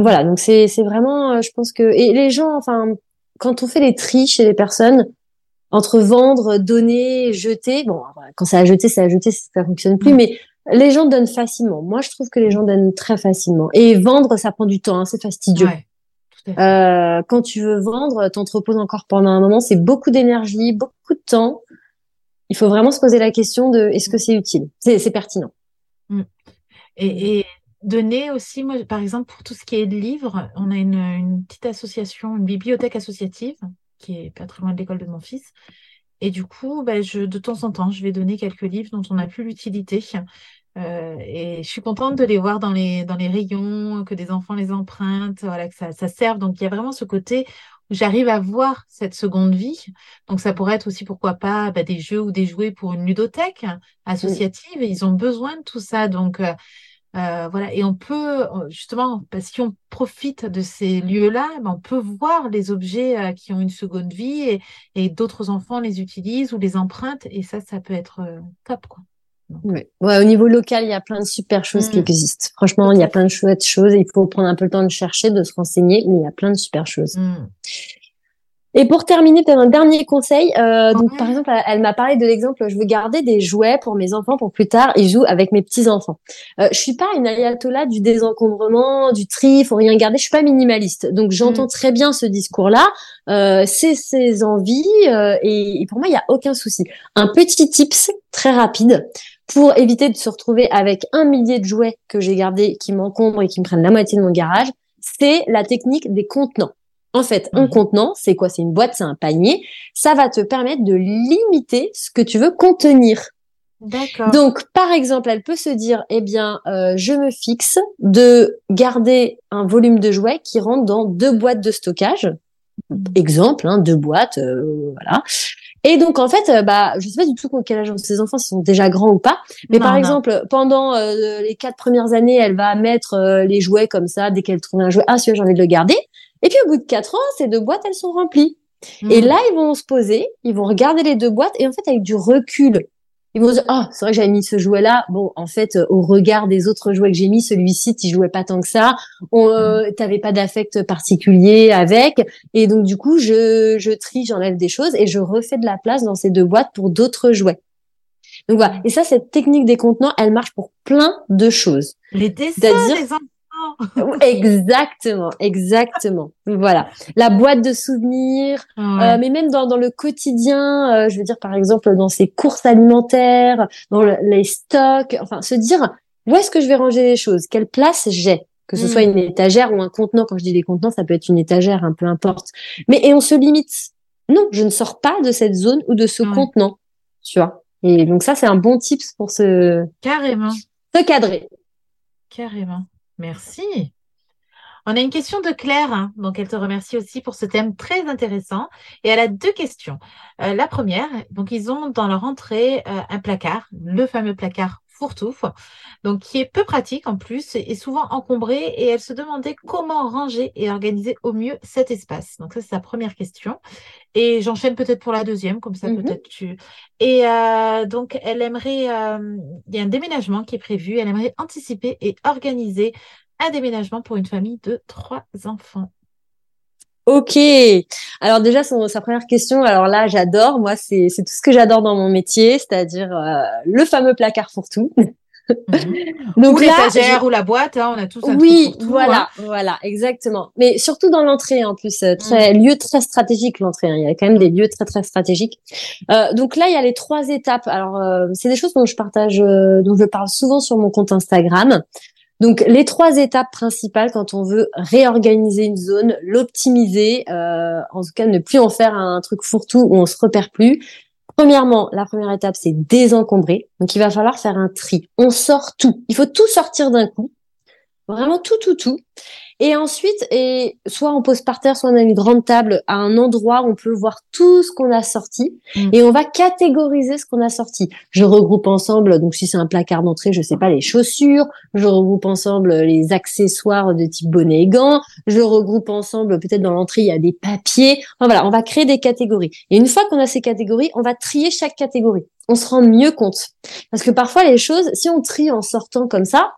Voilà donc c'est c'est vraiment je pense que et les gens enfin quand on fait les tri chez les personnes entre vendre, donner, jeter. Bon, quand c'est à jeter, c'est à jeter, ça fonctionne plus. Mm. Mais les gens donnent facilement. Moi, je trouve que les gens donnent très facilement. Et vendre, ça prend du temps, hein, c'est fastidieux. euh, quand tu veux vendre, t'entreposes encore pendant un moment, c'est beaucoup d'énergie, beaucoup de temps. Il faut vraiment se poser la question de est-ce que c'est utile, c'est pertinent. Mm. Et, donner aussi, moi, par exemple, pour tout ce qui est livres, on a une, petite association, une bibliothèque associative qui est pas très loin de l'école de mon fils. Et du coup, bah, je, de temps en temps, je vais donner quelques livres dont on n'a plus l'utilité. Euh, et je suis contente de les voir dans les, dans les rayons, que des enfants les empruntent, voilà, que ça, ça serve. Donc, il y a vraiment ce côté où j'arrive à voir cette seconde vie. Donc, ça pourrait être aussi, pourquoi pas, bah, des jeux ou des jouets pour une ludothèque associative. Ils ont besoin de tout ça. Donc, euh, euh, voilà, et on peut justement, parce qu'on profite de ces lieux-là, ben, on peut voir les objets qui ont une seconde vie et, et d'autres enfants les utilisent ou les empruntent, et ça, ça peut être top, quoi. Ouais. au niveau local, il y a plein de super choses qui mmh. existent. Franchement, il y a plein de chouettes choses. Il faut prendre un peu le temps de chercher, de se renseigner, mais il y a plein de super choses. Mmh. Et pour terminer, peut-être un dernier conseil. Euh, donc, par exemple, elle, m'a parlé de l'exemple. Je veux garder des jouets pour mes enfants pour plus tard. Ils jouent avec mes petits enfants. Euh, je suis pas une ayatollah du désencombrement, du tri. Faut rien garder. Je suis pas minimaliste. Donc, j'entends mmh. très bien ce discours-là. Euh, c'est ses envies euh, et, et, pour moi, il y a aucun souci. Un petit tips très rapide pour éviter de se retrouver avec un millier de jouets que j'ai gardés qui m'encombrent et qui me prennent la moitié de mon garage, c'est la technique des contenants. En fait, un contenant, c'est quoi? C'est une boîte, c'est un panier. Ça va te permettre de limiter ce que tu veux contenir. D'accord. Donc, par exemple, elle peut se dire, eh bien, euh, je me fixe de garder un volume de jouets qui rentre dans deux boîtes de stockage. Exemple, hein, deux boîtes, euh, voilà. Et donc en fait, euh, bah, je sais pas du tout quel âge ont ces enfants, s'ils sont déjà grands ou pas. Mais par exemple, pendant euh, les quatre premières années, elle va mettre euh, les jouets comme ça dès qu'elle trouve un jouet. Ah, celui-là, j'ai envie de le garder. Et puis au bout de quatre ans, ces deux boîtes, elles sont remplies. Et hmm. là, ils vont se poser, ils vont regarder les deux boîtes et en fait, avec du recul, ils vont dire ah c'est vrai que j'avais mis ce jouet là bon en fait euh, au regard des autres jouets que j'ai mis celui-ci tu jouais pas tant que ça on euh, mm. t'avais pas d'affect particulier avec et donc du coup je je trie j'enlève des choses et je refais de la place dans ces deux boîtes pour d'autres jouets donc voilà et ça cette technique des contenants elle marche pour plein de choses les dessins les exactement, exactement. Voilà. La boîte de souvenirs, euh, mais même dans, dans le quotidien, euh, je veux dire par exemple dans ses courses alimentaires, dans les stocks, enfin se dire où est-ce que je vais ranger les choses, quelle place j'ai, que ce soit mm. une étagère ou un contenant. Quand je dis des contenants, ça peut être une étagère, un peu importe. Mais et on se limite. Non, je ne sors pas de cette zone ou de ce contenant, tu vois? Et donc ça, c'est un bon tips pour se carrément se cadrer. Carrément. Merci. On a une question de Claire, hein. donc elle te remercie aussi pour ce thème très intéressant. Et elle a deux questions. Euh, la première, donc ils ont dans leur entrée euh, un placard, le fameux placard fourre-tout, donc qui est peu pratique en plus et souvent encombré. Et elle se demandait comment ranger et organiser au mieux cet espace. Donc ça c'est sa première question. Et j'enchaîne peut-être pour la deuxième, comme ça mm-hmm. peut-être tu. Et euh, donc elle aimerait, il y a un déménagement qui est prévu. Elle aimerait anticiper et organiser un déménagement pour une famille de trois enfants. Ok. Alors déjà, sa première question, alors là, j'adore. Moi, c'est tout ce que j'adore dans mon métier, c'est-à-dire euh, le fameux placard pour tout. Mhm. Donc ou l'étagère ou la boîte, hein, on a tous un Oui, voilà, hein. voilà, exactement. Mais surtout dans l'entrée, en plus, euh, très mhm. lieu très stratégique l'entrée. Hein. Il y a quand même des lieux très très stratégiques. Euh, donc là, il y a les trois étapes. Alors, euh, c'est des choses dont je partage, dont je parle souvent sur mon compte Instagram. Donc les trois étapes principales quand on veut réorganiser une zone, l'optimiser, euh, en tout cas ne plus en faire un truc fourre-tout où on se repère plus. Premièrement, la première étape c'est désencombrer. Donc il va falloir faire un tri. On sort tout. Il faut tout sortir d'un coup. Vraiment tout, tout, tout. Et ensuite, et soit on pose par terre, soit on a une grande table à un endroit où on peut voir tout ce qu'on a sorti mm. et on va catégoriser ce qu'on a sorti. Je regroupe ensemble, donc si c'est un placard d'entrée, je sais pas, les chaussures, je regroupe ensemble les accessoires de type bonnet et gants, je regroupe ensemble, peut-être dans l'entrée, il y a des papiers. Enfin voilà, on va créer des catégories. Et une fois qu'on a ces catégories, on va trier chaque catégorie. On se rend mieux compte. Parce que parfois les choses, si on trie en sortant comme ça,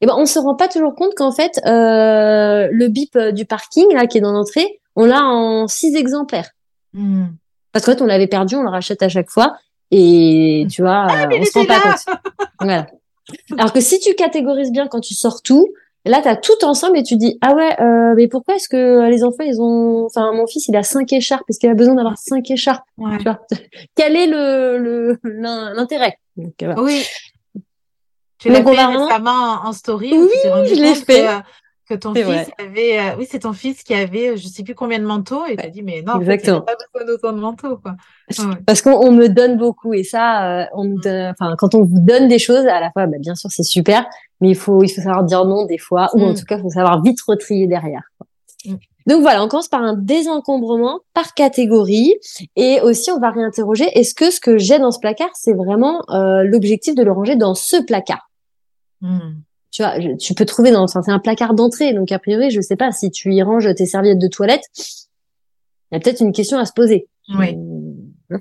eh ben on se rend pas toujours compte qu'en fait euh, le bip euh, du parking là qui est dans l'entrée, on l'a en six exemplaires. Hmm. Parce qu'en fait on l'avait perdu, on le rachète à chaque fois. Et tu vois, ah, on se rend pas compte. voilà. Alors que si tu catégorises bien quand tu sors tout, là tu as tout ensemble et tu dis ah ouais euh, mais pourquoi est-ce que les enfants ils ont enfin mon fils il a cinq écharpes. Parce qu'il a besoin d'avoir cinq écharpes? Tu vois. Quel est le l'intérêt? Oui tu l'as fait récemment en story. Oui, je l'ai fait. Que, ton fils avait, euh, oui, c'est ton fils qui avait, je sais plus combien de manteaux, et tu as dit, mais non, Exactement. En fait, pas besoin d'autant de manteaux, quoi. Parce qu'on me donne beaucoup, et ça, euh, on enfin, quand on vous donne des choses, à la fois, bah, bien sûr, c'est super, mais il faut, il faut savoir dire non des fois, ou en mm. tout cas, il faut savoir vite retrier derrière. Mm. Donc voilà, on commence par un désencombrement par catégorie et aussi on va réinterroger est-ce que ce que j'ai dans ce placard, c'est vraiment euh, l'objectif de le ranger dans ce placard? Hmm. Tu vois, tu peux trouver dans, c'est un placard d'entrée, donc a priori, je sais pas si tu y ranges tes serviettes de toilette, il y a peut-être une question à se poser. Oui. Euh,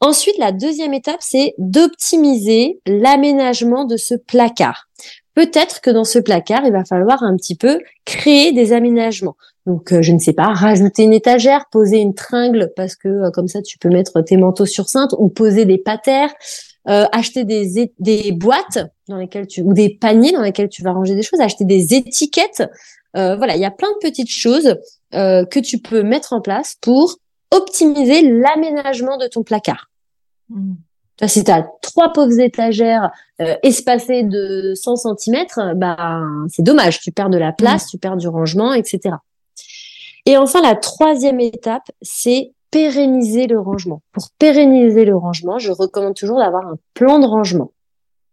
Ensuite, la deuxième étape, c'est d'optimiser l'aménagement de ce placard. Peut-être que dans ce placard, il va falloir un petit peu créer des aménagements. Donc, euh, je ne sais pas, rajouter une étagère, poser une tringle parce que euh, comme ça, tu peux mettre tes manteaux sur cintre ou poser des patères, euh, acheter des, des boîtes dans lesquelles tu ou des paniers dans lesquels tu vas ranger des choses, acheter des étiquettes. Euh, voilà, il y a plein de petites choses euh, que tu peux mettre en place pour optimiser l'aménagement de ton placard. Mmh. si tu as trois pauvres étagères euh, espacées de 100 cm, bah, c'est dommage. Tu perds de la place, mm. tu perds du rangement, etc. Et enfin, la troisième étape, c'est pérenniser le rangement. Pour pérenniser le rangement, je recommande toujours d'avoir un plan de rangement.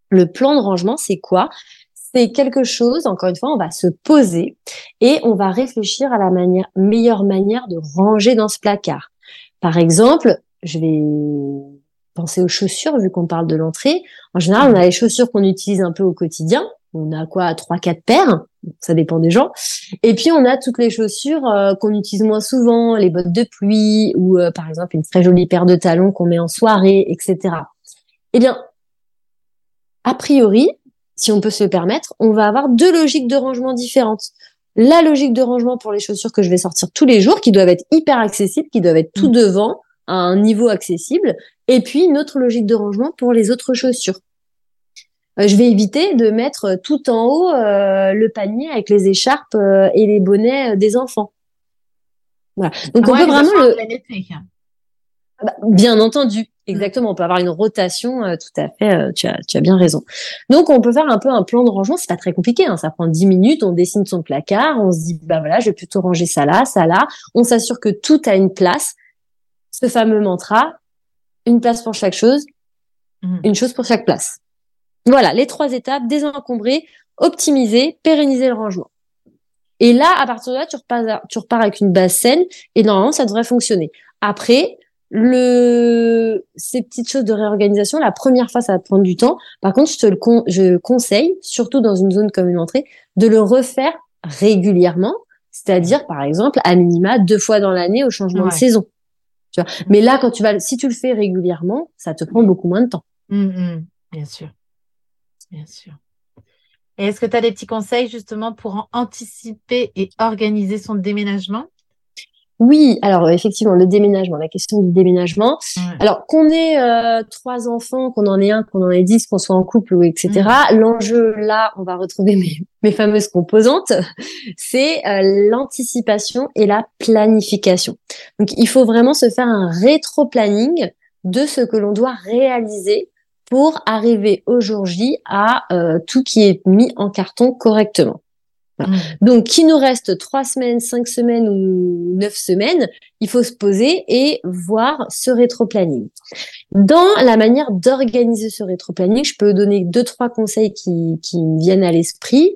Le plan de rangement, c'est quoi? C'est quelque chose, encore une fois, on va se poser et on va réfléchir à la manière, meilleure manière de ranger dans ce placard. Par exemple, je vais penser aux chaussures, vu qu'on parle de l'entrée. En général, on a les chaussures qu'on utilise un peu au quotidien. On a quoi? Trois, quatre paires. Ça dépend des gens. Et puis, on a toutes les chaussures euh, qu'on utilise moins souvent, les bottes de pluie ou, euh, par exemple, une très jolie paire de talons qu'on met en soirée, etc. Eh bien, a priori, si on peut se le permettre, on va avoir deux logiques de rangement différentes. La logique de rangement pour les chaussures que je vais sortir tous les jours, qui doivent être hyper accessibles, qui doivent être tout mmh. devant, à un niveau accessible, et puis une autre logique de rangement pour les autres chaussures. Euh, je vais éviter de mettre tout en haut euh, le panier avec les écharpes euh, et les bonnets des enfants. Voilà. Donc on peut vraiment le. Ah bah, bien entendu, mm. exactement. On peut avoir une rotation, tout à fait. tu as, tu as bien raison. Donc on peut faire un peu un plan de rangement. C'est pas très compliqué. Hein, ça prend 10 minutes. On dessine son placard. On se dit bah voilà, je vais plutôt ranger ça là, ça là. On s'assure que tout a une place ce fameux mantra, une place pour chaque chose, mhm. une chose pour chaque place. Voilà, les trois étapes, désencombrer, optimiser, pérenniser le rangement. Et là, à partir de là, tu repars, tu repars avec une base saine et normalement, ça devrait fonctionner. Après, le, ces petites choses de réorganisation, la première fois, ça va prendre du temps. Par contre, je te le je conseille, surtout dans une zone comme une entrée, de le refaire régulièrement. C'est-à-dire, par exemple, à minima deux fois dans l'année au changement de saison. Mais là, quand tu vas, si tu le fais régulièrement, ça te prend beaucoup moins de temps. Hum, hum. bien sûr. Bien sûr. Et est-ce que tu as des petits conseils justement pour anticiper et organiser son déménagement? Oui, alors effectivement, le déménagement, la question du déménagement. Alors qu'on ait euh, trois enfants, qu'on en ait un, qu'on en ait dix, qu'on soit en couple ou etc. Mm. L'enjeu là, on va retrouver mes, mes fameuses composantes, c'est euh, l'anticipation et la planification. Donc il faut vraiment se faire un rétro-planning de ce que l'on doit réaliser pour arriver au jour J à euh, tout qui est mis en carton correctement. Mm. Donc, qu'il nous reste trois semaines, cinq semaines ou neuf semaines, il faut se poser et voir ce rétro-planning. Dans la manière d'organiser ce rétro-planning, je peux donner deux, trois conseils qui, qui me viennent à l'esprit.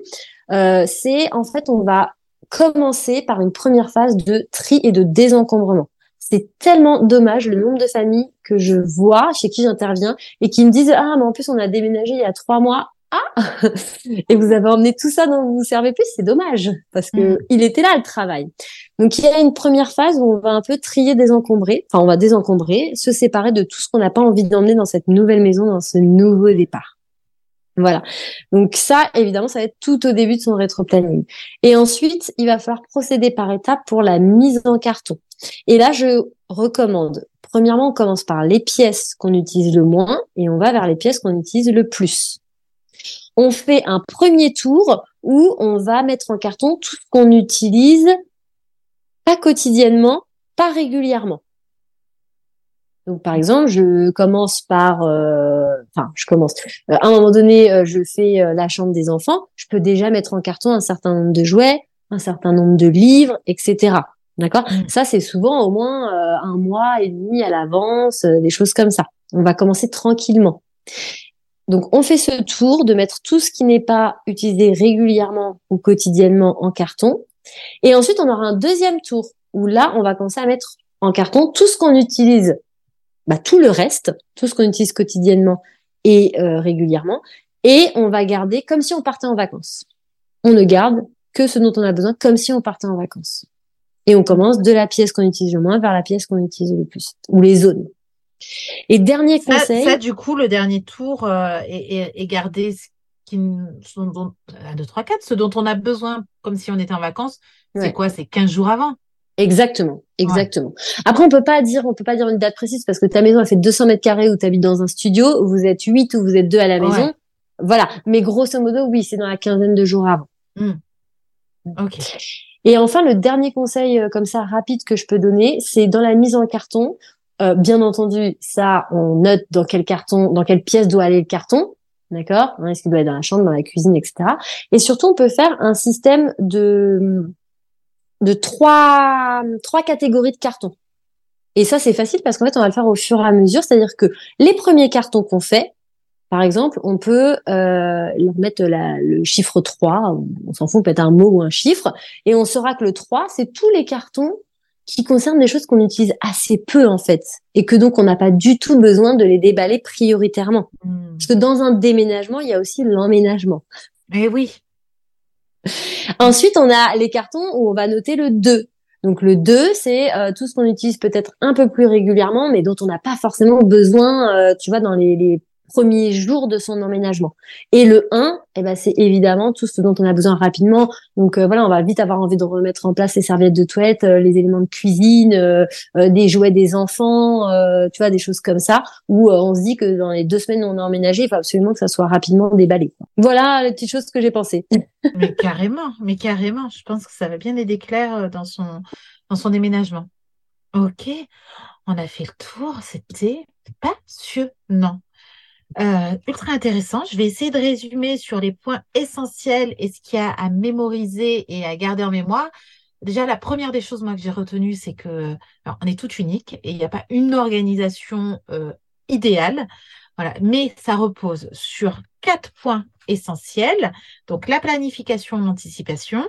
Euh, c'est en fait, on va commencer par une première phase de tri et de désencombrement. C'est tellement dommage le nombre de familles que je vois, chez qui j'interviens, et qui me disent ah mais en plus on a déménagé il y a trois mois ah et vous avez emmené tout ça dont vous vous servez plus, c'est dommage parce que mm. il était là le travail. Donc il y a une première phase où on va un peu trier, désencombrer, enfin on va désencombrer, se séparer de tout ce qu'on n'a pas envie d'emmener dans cette nouvelle maison, dans ce nouveau départ. Voilà. Donc ça, évidemment, ça va être tout au début de son rétro-planning. Et ensuite, il va falloir procéder par étapes pour la mise en carton. Et là, je recommande. Premièrement, on commence par les pièces qu'on utilise le moins et on va vers les pièces qu'on utilise le plus on fait un premier tour où on va mettre en carton tout ce qu'on utilise pas quotidiennement, pas régulièrement. Donc, par exemple, je commence par, euh, enfin, je commence. Euh, à un moment donné, euh, je fais la chambre des enfants. Je peux déjà mettre en carton un certain nombre de jouets, un certain nombre de livres, etc. D'accord? Mm. Ça, c'est souvent au moins un mois et demi à l'avance, des choses comme ça. On va commencer tranquillement. Donc, on fait ce tour de mettre tout ce qui n'est pas utilisé régulièrement ou quotidiennement en carton. Et ensuite, on aura un deuxième tour où là, on va commencer à mettre en carton tout ce qu'on utilise, bah, tout le reste, tout ce qu'on utilise quotidiennement et euh, régulièrement. Et on va garder comme si on partait en vacances. On ne garde que ce dont on a besoin comme si on partait en vacances. Et on commence de la pièce qu'on utilise le moins vers la pièce qu'on utilise le plus, ou les zones. Et dernier conseil. Ça, du coup, le dernier tour euh, est, garder ce qui, dont, 1, 2, 3, 4, ce dont on a besoin, comme si on était en vacances. C'est quoi? C'est 15 jours avant. Exactement, exactement. Après, on peut pas dire, on peut pas dire une date précise parce que ta maison, elle fait 200 mètres carrés ou tu habites dans un studio, vous êtes 8 ou vous êtes 2 à la maison. Voilà. Mais grosso modo, oui, c'est dans la quinzaine de jours avant. Hmm. Ok. Et enfin, le dernier conseil euh, comme ça rapide que je peux donner, c'est dans la mise en carton, Euh, bien entendu, ça, on note dans quel carton, dans quelle pièce doit aller le carton. D'accord? Est-ce qu'il doit être dans la chambre, dans la cuisine, etc. Et surtout, on peut faire un système de de trois trois catégories de cartons. Et ça, c'est facile parce qu'en fait, on va le faire au fur et à mesure. C'est-à-dire que les premiers cartons qu'on fait, par exemple, on peut euh, leur mettre le chiffre 3, on s'en fout, peut-être un mot ou un chiffre, et on saura que le 3, c'est tous les cartons qui concernent des choses qu'on utilise assez peu en fait, et que donc on n'a pas du tout besoin de les déballer prioritairement. Hmm. Parce que dans un déménagement, il y a aussi l'emménagement. Eh oui. Ensuite, on a les cartons où on va noter le 2. Donc le 2, c'est euh, tout ce qu'on utilise peut-être un peu plus régulièrement, mais dont on n'a pas forcément besoin, euh, tu vois, dans les, les premier jour de son emménagement. Et le 1, eh ben, c'est évidemment tout ce dont on a besoin rapidement. Donc euh, voilà, on va vite avoir envie de remettre en place les serviettes de toilette, euh, les éléments de cuisine, euh, des jouets des enfants, tu vois, des choses comme ça, où on se dit que dans les deux semaines où on a emménagé, il faut absolument que ça soit rapidement déballé. Voilà les petites choses que j'ai pensées. mais carrément, mais carrément. Je pense que ça va bien aider Claire dans son, dans son déménagement. Ok, on a fait le tour, c'était passionnant. Euh, ultra intéressant. Je vais essayer de résumer sur les points essentiels et ce qu'il y a à mémoriser et à garder en mémoire. Déjà, la première des choses moi que j'ai retenues, c'est que on est tout unique et il n'y a pas une organisation euh, idéale. Voilà, mais ça repose sur quatre points essentiels. Donc la planification, l'anticipation,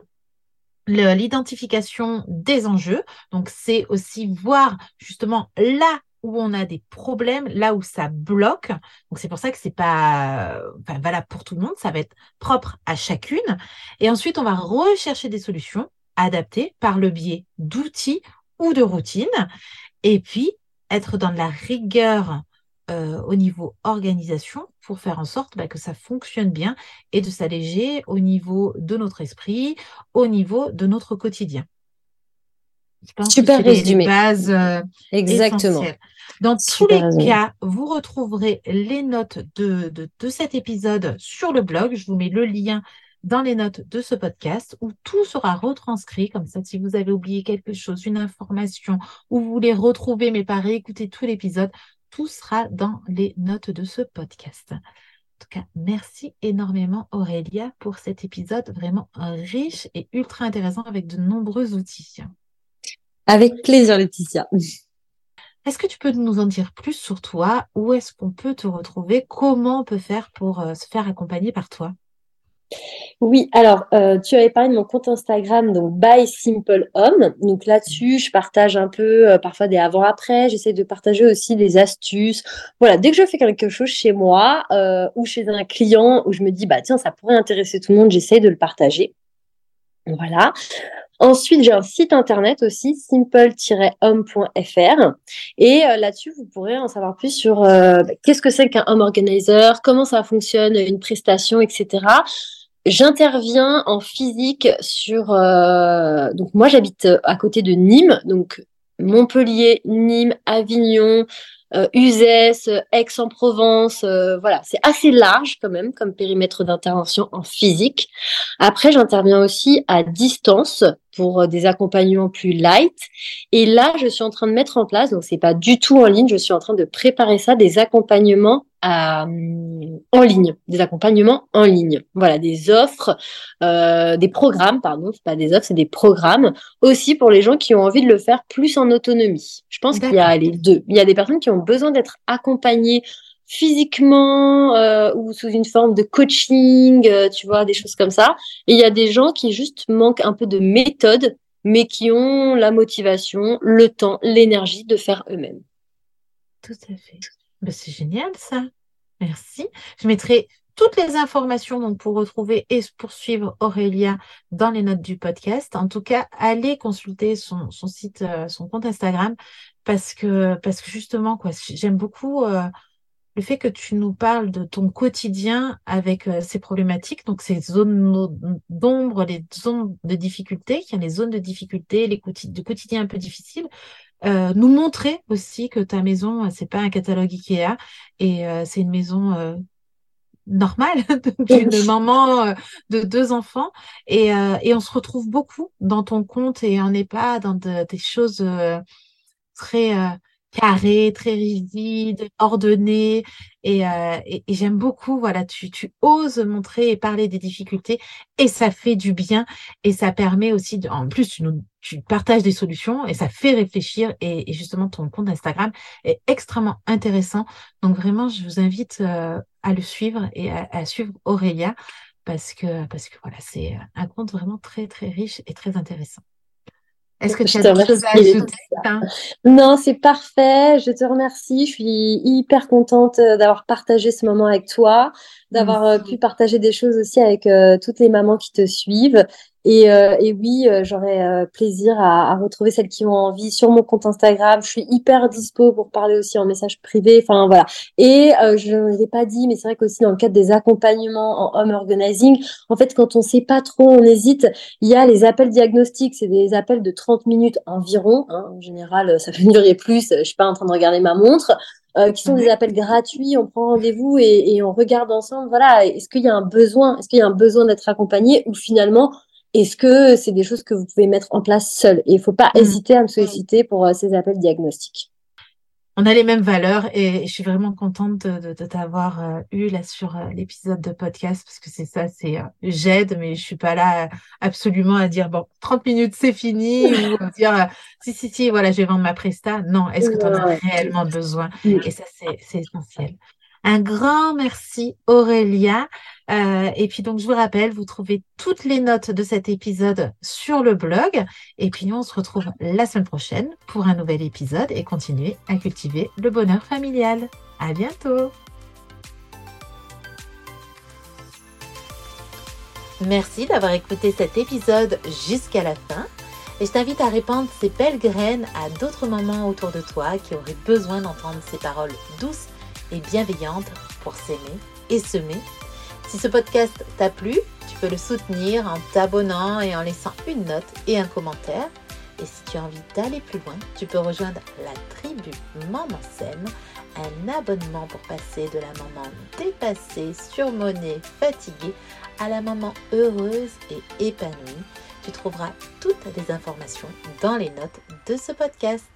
l'identification des enjeux. Donc c'est aussi voir justement là où on a des problèmes, là où ça bloque. Donc c'est pour ça que c'est pas valable pour tout le monde, ça va être propre à chacune. Et ensuite, on va rechercher des solutions adaptées par le biais d'outils ou de routines. Et puis, être dans de la rigueur euh, au niveau organisation pour faire en sorte bah, que ça fonctionne bien et de s'alléger au niveau de notre esprit, au niveau de notre quotidien. Super résumé. Euh, Exactement. Dans tous les cas, vous retrouverez les notes de, de, cet épisode sur le blog. Je vous mets le lien dans les notes de ce podcast où tout sera retranscrit. Comme ça, si vous avez oublié quelque chose, une information, ou vous voulez retrouver mais pas réécouter tout l'épisode, tout sera dans les notes de ce podcast. En tout cas, merci énormément Aurélia pour cet épisode vraiment riche et ultra intéressant avec de nombreux outils. Avec plaisir, Laetitia. Est-ce que tu peux nous en dire plus sur toi? Où est-ce qu'on peut te retrouver? Comment on peut faire pour euh, se faire accompagner par toi? Oui, alors euh, tu avais parlé de mon compte Instagram, donc By Simple Home. Donc là-dessus, je partage un peu euh, parfois des avant-après. J'essaie de partager aussi des astuces. Voilà, dès que je fais quelque chose chez moi ou chez un client où je me dis bah tiens ça pourrait intéresser tout le monde, j'essaie de le partager. Voilà. Ensuite, j'ai un site internet aussi, simple-home.fr. Et euh, là-dessus, vous pourrez en savoir plus sur euh, bah, qu'est-ce que c'est qu'un home organizer, comment ça fonctionne, une prestation, etc. J'interviens en physique sur. Euh, donc moi, j'habite à côté de Nîmes, donc Montpellier, Nîmes, Avignon, euh, Uzès, Aix-en-Provence, voilà, c'est assez large quand même comme périmètre d'intervention en physique. Après, j'interviens aussi à distance pour euh, des accompagnements plus light. Et là, je suis en train de mettre en place, donc c'est pas du tout en ligne, je suis en train de préparer ça, des accompagnements à, en ligne, des accompagnements en ligne. Voilà, des offres, euh, des programmes, pardon, c'est pas des offres, c'est des programmes aussi pour les gens qui ont envie de le faire plus en autonomie. Je pense qu'il y a les deux. Il y a des personnes qui ont besoin d'être accompagnées physiquement euh, ou sous une forme de coaching, euh, tu vois, des choses comme ça. Il y a des gens qui juste manquent un peu de méthode, mais qui ont la motivation, le temps, l'énergie de faire eux-mêmes. Tout à fait. Ben, c'est génial ça. Merci. Je mettrai toutes les informations donc, pour retrouver et poursuivre Aurélia dans les notes du podcast. En tout cas, allez consulter son, site, euh, son compte Instagram parce que, parce que justement, quoi, j'aime beaucoup le fait que tu nous parles de ton quotidien avec euh, ces problématiques, donc ces zones d'ombre, les zones de difficulté, il y a les zones de difficulté, les de quotidien un peu difficiles, euh, nous montrer aussi que ta maison, euh, c'est pas un catalogue Ikea et c'est une maison normale d'une maman de deux enfants et, et, on se retrouve beaucoup dans ton compte et on n'est pas dans des choses très carré, très rigide, ordonné. Et, euh, et, j'aime beaucoup, voilà, tu, tu oses montrer et parler des difficultés et ça fait du bien et ça permet aussi, de, en plus, tu, nous, tu partages des solutions et ça fait réfléchir et, justement, ton compte Instagram est extrêmement intéressant. Donc vraiment, je vous invite euh, à le suivre et à, à suivre Aurélia parce que, parce que voilà, c'est un compte vraiment très, très riche et très intéressant. Est-ce que tu as des choses à ajouter Non, c'est parfait. Je te remercie. Je suis hyper contente euh, d'avoir partagé ce moment avec toi, d'avoir euh, pu partager des choses aussi avec euh, toutes les mamans qui te suivent. Et, euh, et oui, euh, j'aurais euh, plaisir à, à, retrouver celles qui ont envie sur mon compte Instagram. Je suis hyper dispo pour parler aussi en message privé. Enfin voilà. Et je ne l'ai pas dit, mais c'est vrai qu'aussi dans le cadre des accompagnements en home organizing, en fait, quand on sait pas trop, on hésite. Il y a les appels diagnostiques. C'est des appels de 30 minutes environ. Hein. En général, ça peut durer plus. Je suis pas en train de regarder ma montre. Euh, qui sont des appels gratuits. On prend rendez-vous et, et, on regarde ensemble. Voilà, est-ce qu'il y a un besoin Est-ce qu'il y a un besoin d'être accompagné ou finalement est-ce que c'est des choses que vous pouvez mettre en place seul? Et il ne faut pas mm. hésiter à me solliciter pour euh, ces appels diagnostiques. On a les mêmes valeurs et je suis vraiment contente de, t'avoir euh, eu là sur euh, l'épisode de podcast parce que c'est ça, c'est j'aide, mais je suis pas là absolument à dire bon 30 minutes c'est fini ou à dire si si si voilà je vais vendre ma presta. Non, est-ce que tu en as réellement besoin? Et ça c'est essentiel. Un grand merci Aurélia. Euh, et puis donc je vous rappelle, vous trouvez toutes les notes de cet épisode sur le blog. Et puis nous on se retrouve la semaine prochaine pour un nouvel épisode et continuer à cultiver le bonheur familial. À bientôt. Merci d'avoir écouté cet épisode jusqu'à la fin. Et je t'invite à répandre ces belles graines à d'autres mamans autour de toi qui auraient besoin d'entendre ces paroles douces et bienveillante pour s'aimer et semer. Si ce podcast t'a plu, tu peux le soutenir en t'abonnant et en laissant une note et un commentaire. Et si tu as envie d'aller plus loin, tu peux rejoindre la tribu Maman Sème, un abonnement pour passer de la maman dépassée, surmonnée, fatiguée à la maman heureuse et épanouie. Tu trouveras toutes les informations dans les notes de ce podcast.